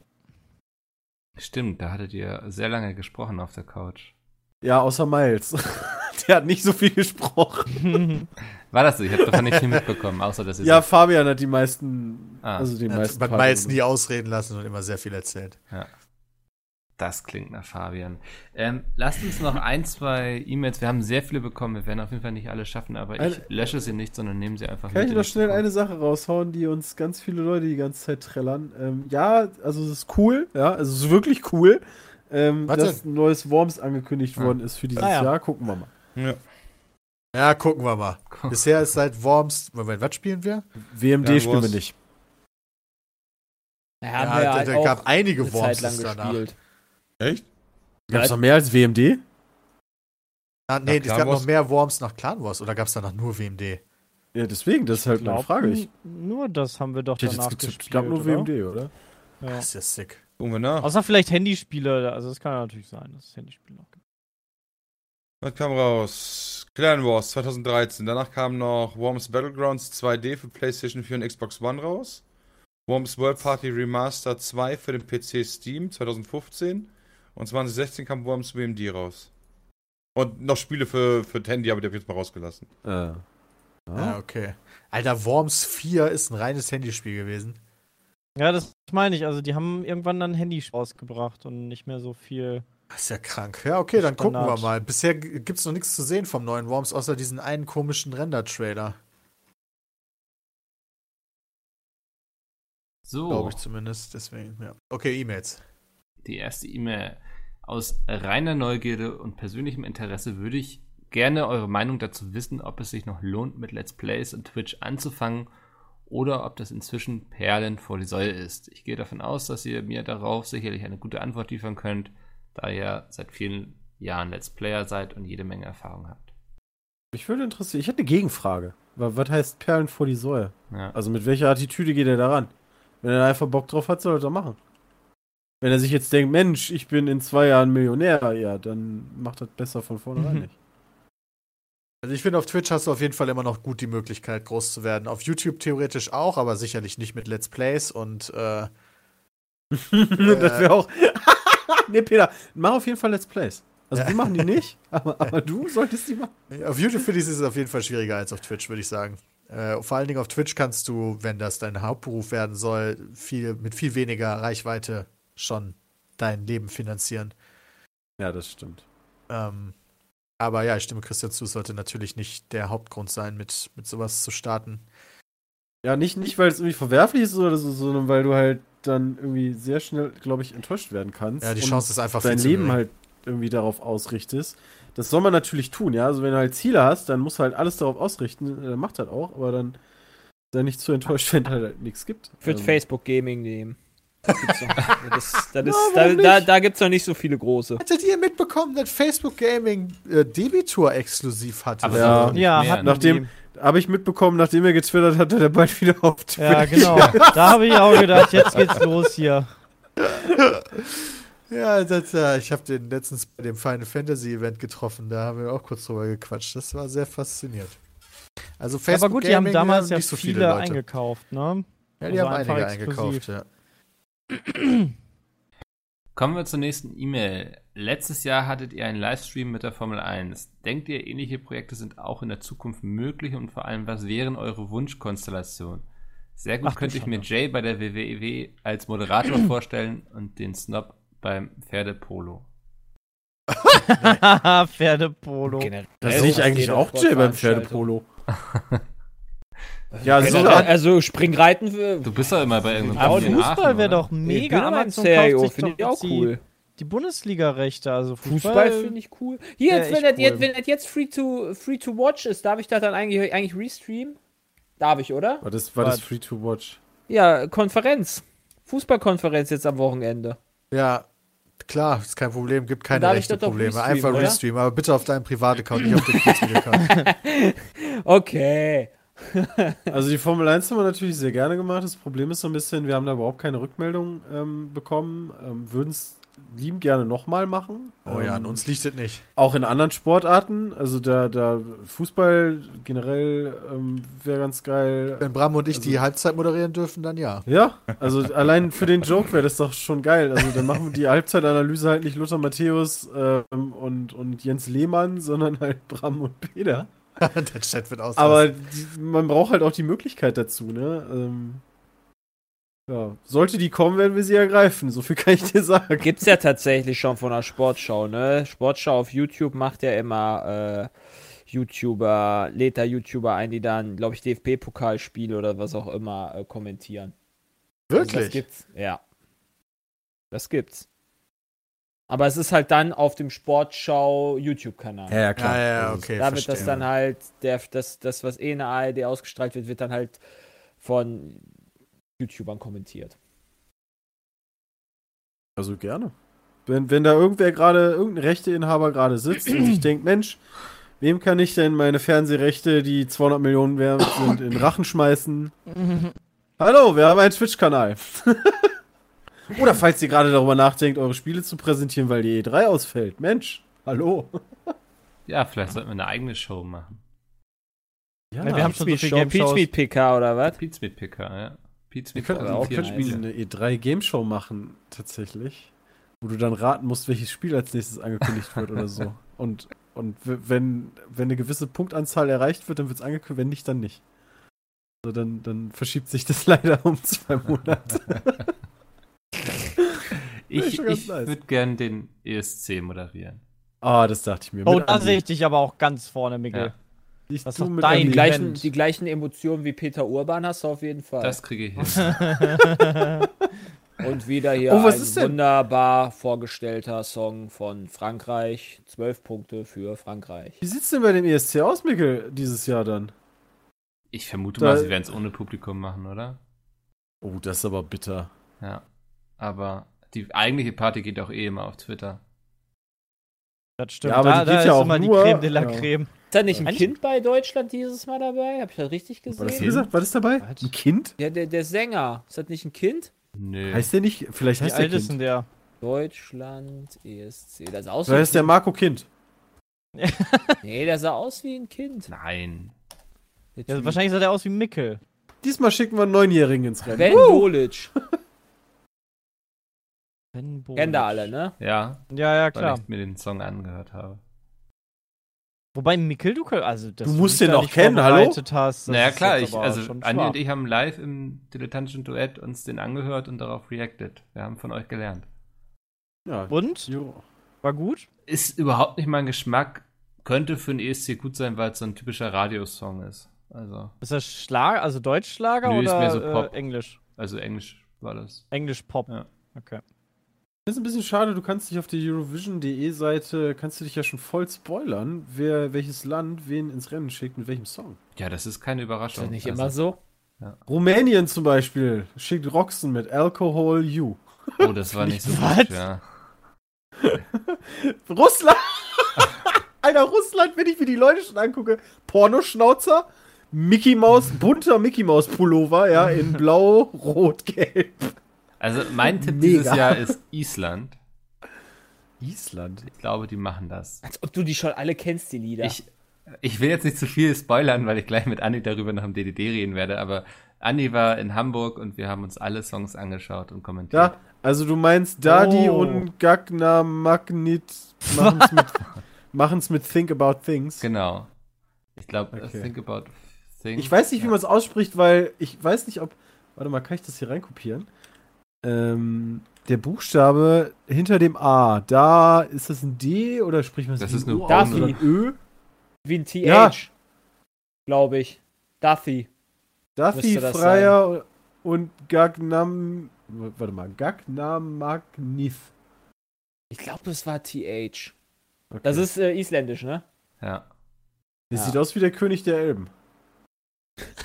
Stimmt, da hattet ihr sehr lange gesprochen auf der Couch. Ja, außer Miles. der hat nicht so viel gesprochen. War das so? Ich habe davon nicht viel mitbekommen, außer dass Ja, Fabian hat die meisten, ah. also die meisten. Hat Miles nie ausreden lassen und immer sehr viel erzählt. Ja. Das klingt nach Fabian. Ähm, lasst uns noch ein, zwei E-Mails. Wir haben sehr viele bekommen. Wir werden auf jeden Fall nicht alle schaffen, aber ich lösche sie nicht, sondern nehme sie einfach Kann mit. Kann ich noch schnell eine Sache raushauen, die uns ganz viele Leute die ganze Zeit trällern? Ähm, ja, also es ist cool. Ja, also es ist wirklich cool, ähm, dass ein neues Worms angekündigt ah. worden ist für dieses ah, ja. Jahr. Gucken wir mal. Ja. Ja, gucken wir mal. Bisher ist seit Worms. Moment, was spielen wir? WMD ja, spielen wir nicht. Ja, ja da, da gab einige Worms danach. Gespielt. Echt? Gab es noch mehr als WMD? Ah, nee, es gab noch mehr Worms nach Clan Wars oder gab es danach nur WMD? Ja, deswegen, das ist halt eine Frage. Ich, nur das haben wir doch ich danach gespielt. Es gab nur oder? WMD, oder? Ja. Das ist ja sick. Gucken wir nach. Außer vielleicht Handyspiele, also das kann ja natürlich sein, dass es Handyspiele noch gibt. Was kam raus? Clan Wars 2013. Danach kam noch Worms Battlegrounds 2D für PlayStation 4 und Xbox One raus. Worms World Party Remaster 2 für den PC Steam 2015. Und 2016 kam Worms WMD raus. Und noch Spiele für, für Tandy, aber die habe ich jetzt mal rausgelassen. Äh. Ah. Ja, okay. Alter, Worms 4 ist ein reines Handyspiel gewesen. Ja, das meine ich. Also, die haben irgendwann dann Handy rausgebracht und nicht mehr so viel. Das ist ja krank. Ja, okay, dann Standard. gucken wir mal. Bisher gibt es noch nichts zu sehen vom neuen Worms, außer diesen einen komischen Render-Trailer. So. Glaube ich zumindest. Deswegen, ja. Okay, E-Mails die erste E-Mail. Aus reiner Neugierde und persönlichem Interesse würde ich gerne eure Meinung dazu wissen, ob es sich noch lohnt, mit Let's Plays und Twitch anzufangen oder ob das inzwischen Perlen vor die Säule ist. Ich gehe davon aus, dass ihr mir darauf sicherlich eine gute Antwort liefern könnt, da ihr seit vielen Jahren Let's Player seid und jede Menge Erfahrung habt. Ich würde interessieren, ich hätte eine Gegenfrage. Was heißt Perlen vor die Säule? Ja. Also mit welcher Attitüde geht er daran? Wenn er einfach Bock drauf hat, soll er das machen. Wenn er sich jetzt denkt, Mensch, ich bin in zwei Jahren Millionär, ja, dann macht das besser von vornherein mhm. nicht. Also ich finde, auf Twitch hast du auf jeden Fall immer noch gut die Möglichkeit, groß zu werden. Auf YouTube theoretisch auch, aber sicherlich nicht mit Let's Plays und äh, das wäre auch. nee, Peter, mach auf jeden Fall Let's Plays. Also wir machen die nicht, aber, aber du solltest die machen. Auf YouTube finde ich es auf jeden Fall schwieriger als auf Twitch, würde ich sagen. Äh, vor allen Dingen auf Twitch kannst du, wenn das dein Hauptberuf werden soll, viel, mit viel weniger Reichweite schon dein Leben finanzieren. Ja, das stimmt. Ähm, aber ja, ich stimme Christian zu, sollte natürlich nicht der Hauptgrund sein, mit, mit sowas zu starten. Ja, nicht, nicht weil es irgendwie verwerflich ist oder so, sondern weil du halt dann irgendwie sehr schnell, glaube ich, enttäuscht werden kannst. Ja, die Chance ist einfach dein Leben halt irgendwie darauf ausrichtest. Das soll man natürlich tun, ja. Also wenn du halt Ziele hast, dann musst du halt alles darauf ausrichten. Dann macht halt auch, aber dann sei nicht zu enttäuscht, wenn halt, halt nichts gibt. Ich würde ähm, Facebook Gaming nehmen. Das, das ist, da, da, da gibt es noch nicht so viele große. Hattet ihr mitbekommen, dass Facebook Gaming äh, Debitor exklusiv hatte? Aber ja, ja hat nachdem habe ich mitbekommen, nachdem er getwittert hat, hat er bald wieder auf Twitch. Ja, genau. da habe ich auch gedacht, jetzt geht's los hier. Ja, das, ja ich habe den letztens bei dem Final Fantasy Event getroffen, da haben wir auch kurz drüber gequatscht. Das war sehr faszinierend. Also Facebook ja, aber gut, Gaming die haben damals ja so viele, viele eingekauft, ne? Ja, die also haben einige eingekauft, ja. Kommen wir zur nächsten E-Mail. Letztes Jahr hattet ihr einen Livestream mit der Formel 1. Denkt ihr, ähnliche Projekte sind auch in der Zukunft möglich und vor allem, was wären eure Wunschkonstellationen? Sehr gut Ach, könnte ich mir Jay bei der WWE als Moderator vorstellen und den Snob beim Pferdepolo. Pferdepolo. Das sehe ich eigentlich auch Jay beim Pferdepolo. Ja, so also Springreiten. Du bist ja immer bei irgendeinem Aber Fußball wäre doch mega. Amazon Serio, finde ich auch cool. Die Bundesliga-Rechte, also Fußball, Fußball finde ich cool. Hier, jetzt, wenn, das, cool. jetzt, wenn das jetzt free to, free to watch ist, darf ich das dann eigentlich, eigentlich restreamen? Darf ich, oder? War das, war das free to watch? Ja, Konferenz. Fußballkonferenz jetzt am Wochenende. Ja, klar, ist kein Problem, gibt keine rechte Probleme. Einfach restreamen, aber bitte auf deinem Privat-Account, nicht auf dem Kids-Account. okay. Also die Formel 1 haben wir natürlich sehr gerne gemacht. Das Problem ist so ein bisschen, wir haben da überhaupt keine Rückmeldung ähm, bekommen. Ähm, Würden es lieben gerne nochmal machen. Oh ja, an ähm, uns liegt es nicht. Auch in anderen Sportarten. Also der, der Fußball generell ähm, wäre ganz geil. Wenn Bram und ich also, die Halbzeit moderieren dürfen, dann ja. Ja, also allein für den Joke wäre das doch schon geil. Also dann machen wir die Halbzeitanalyse halt nicht Lothar Matthäus ähm, und, und Jens Lehmann, sondern halt Bram und Peter. Der Chat wird aus. Aber die, man braucht halt auch die Möglichkeit dazu, ne? Ähm, ja, sollte die kommen, werden wir sie ergreifen. So viel kann ich dir sagen. Gibt's ja tatsächlich schon von der Sportschau, ne? Sportschau auf YouTube macht ja immer äh, YouTuber, lädt da YouTuber ein, die dann, glaube ich, DFB-Pokalspiele oder was auch immer äh, kommentieren. Wirklich? Also das gibt's, ja. Das gibt's. Aber es ist halt dann auf dem Sportschau YouTube-Kanal. Ja, ja, klar. Ja, ja, okay, da wird das dann halt, der, das, das, was eh in der ARD ausgestrahlt wird, wird dann halt von YouTubern kommentiert. Also gerne. Wenn, wenn da irgendwer gerade, irgendein Rechteinhaber gerade sitzt und sich denkt, Mensch, wem kann ich denn meine Fernsehrechte, die 200 Millionen wert sind, in Rachen schmeißen? Hallo, wir haben einen Twitch-Kanal. Oder falls ihr gerade darüber nachdenkt, eure Spiele zu präsentieren, weil die E3 ausfällt. Mensch, hallo. Ja, vielleicht sollten wir eine eigene Show machen. Ja, ja wir haben schon so viele Peach Meat PK oder was? Peach Meat PK, ja. Peach wir könnten auch Spiele. eine E3 Game Show machen, tatsächlich. Wo du dann raten musst, welches Spiel als nächstes angekündigt wird oder so. Und, und wenn, wenn eine gewisse Punktanzahl erreicht wird, dann wird es angekündigt, wenn nicht, dann nicht. Also dann, dann verschiebt sich das leider um zwei Monate. Ich ich nice. würde gern den ESC moderieren. Ah, oh, das dachte ich mir. Oh, da sehe ich dich aber auch ganz vorne, Mikkel. Ja. Ich Was mit dein die, gleichen, die gleichen Emotionen wie Peter Urban hast du auf jeden Fall. Das kriege ich hin. Und wieder hier oh, ein wunderbar vorgestellter Song von Frankreich. Zwölf Punkte für Frankreich. Wie sieht's denn bei dem ESC aus, Mikkel, dieses Jahr dann? Ich vermute da, mal, sie werden es ohne Publikum machen, oder? Oh, das ist aber bitter. Ja. Aber die eigentliche Party geht auch eh immer auf Twitter. Das stimmt. Ja, aber da, die geht da ja auch immer nur, die Creme de la Creme. Ist da nicht ein Kind bei Deutschland dieses Mal dabei? Hab ich das richtig gesehen? Was gesagt? War das dabei? Ein Kind? Ja, der, der Sänger. Ist das nicht ein Kind? Nee. Heißt der nicht? Vielleicht heißt Wie der alt Kind. ist denn der? Deutschland, ESC. Das aus Vielleicht ist der Marco Kind. nee, der sah aus wie ein Kind. Nein. Ja, wahrscheinlich sah der aus wie Mickel. Diesmal schicken wir einen Neunjährigen ins Rennen. Ben Dolic. Ben Kennen da alle, ne? Ja. Ja, ja, klar. Weil ich mir den Song angehört habe. Wobei Mikkel, du, also du musst den auch kennen, hallo? Hast, naja, klar, ich, also Andi und ich haben live im dilettantischen Duett uns den angehört und darauf reacted. Wir haben von euch gelernt. Ja. Und? Jo. War gut? Ist überhaupt nicht mein Geschmack. Könnte für einen ESC gut sein, weil es so ein typischer Radiosong ist. Also. Ist das Schlager, also Deutschschlager Nö, oder ist mehr so Pop. Äh, Englisch? Also Englisch war das. Englisch Pop. Ja. Okay. Das ist ein bisschen schade, du kannst dich auf der Eurovision.de Seite, kannst du dich ja schon voll spoilern, wer welches Land wen ins Rennen schickt mit welchem Song. Ja, das ist keine Überraschung. Ist das nicht also, immer so? Ja. Rumänien zum Beispiel schickt Roxen mit Alcohol You. Oh, das war nicht so gut, ja. Russland! Alter, Russland, wenn ich mir die Leute schon angucke, Pornoschnauzer, Mickey Maus, bunter Mickey Maus Pullover, ja, in blau, rot, gelb. Also mein Tipp Mega. dieses Jahr ist Island. Island? Ich glaube, die machen das. Als ob du die schon alle kennst, die Lieder. Ich, ich will jetzt nicht zu viel spoilern, weil ich gleich mit Anni darüber nach dem DDD reden werde, aber Anni war in Hamburg und wir haben uns alle Songs angeschaut und kommentiert. Ja, also du meinst Dadi oh. und Gagna Magnit machen's mit, machen's mit Think About Things. Genau. Ich glaube, okay. Think About Things. Ich weiß nicht, wie man es ausspricht, weil ich weiß nicht, ob. Warte mal, kann ich das hier reinkopieren? Ähm, der Buchstabe hinter dem A, da ist das ein D oder spricht man das Das ist eine Duffy. Ö? Wie ein TH, ja. glaube ich. Duffy. Duffy, Freier sein. und Gagnam. Warte mal, Gagnam Magnith. Ich glaube, das war TH. Okay. Das ist äh, isländisch, ne? Ja. Das ja. sieht aus wie der König der Elben.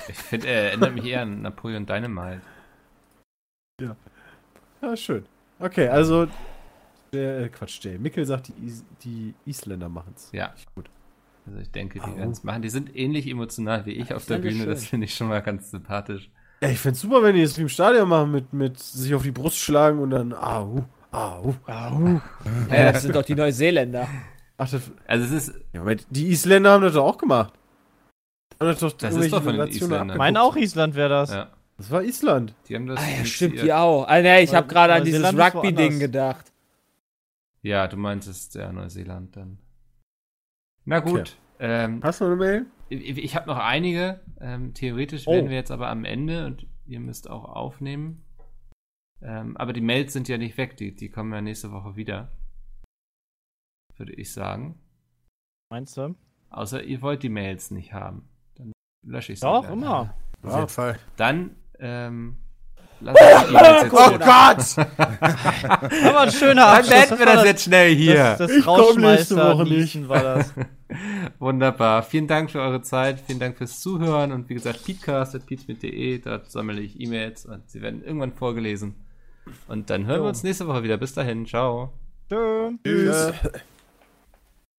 Ich finde, er erinnert mich eher an Napoleon Dynamite. Ja. Ja, schön. Okay, also. Der, äh, Quatsch, der Mikkel sagt, die, Is die Isländer machen es. Ja. Gut. Also ich denke, die werden es machen. Die sind ähnlich emotional wie ich auf der Bühne. Das finde ich schon mal ganz sympathisch. Ja, ich finde es super, wenn die das wie im Stadion machen, mit, mit sich auf die Brust schlagen und dann au, au, au. Ja, das sind doch die Neuseeländer. Ach, das, also es ist. Ja, die Isländer haben das doch auch gemacht. Das, doch das ist doch von den Isländern. Mein auch Island wäre das. Ja. Das war Island. Die haben das. Ah, ja, stimmt, die auch. Ah, nee, ich habe gerade an dieses Rugby-Ding gedacht. Ja, du meintest ja Neuseeland dann. Na gut. Okay. Ähm, Hast du eine Mail? Ich, ich habe noch einige. Ähm, theoretisch oh. werden wir jetzt aber am Ende und ihr müsst auch aufnehmen. Ähm, aber die Mails sind ja nicht weg, die, die kommen ja nächste Woche wieder. Würde ich sagen. Meinst du? Außer ihr wollt die Mails nicht haben. Dann lösche ich sie. Doch, immer. Auf jeden Fall. Dann ähm, Lass oh, oh Gott! Aber ein schöner Abschluss. Dann beenden wir das jetzt schnell hier. Das, das Rauschmeister nicht. war das. Wunderbar. Vielen Dank für eure Zeit. Vielen Dank fürs Zuhören. Und wie gesagt, peatcast.peats.de. Dort sammle ich E-Mails und sie werden irgendwann vorgelesen. Und dann hören jo. wir uns nächste Woche wieder. Bis dahin. Ciao. Tschüss. Tschüss.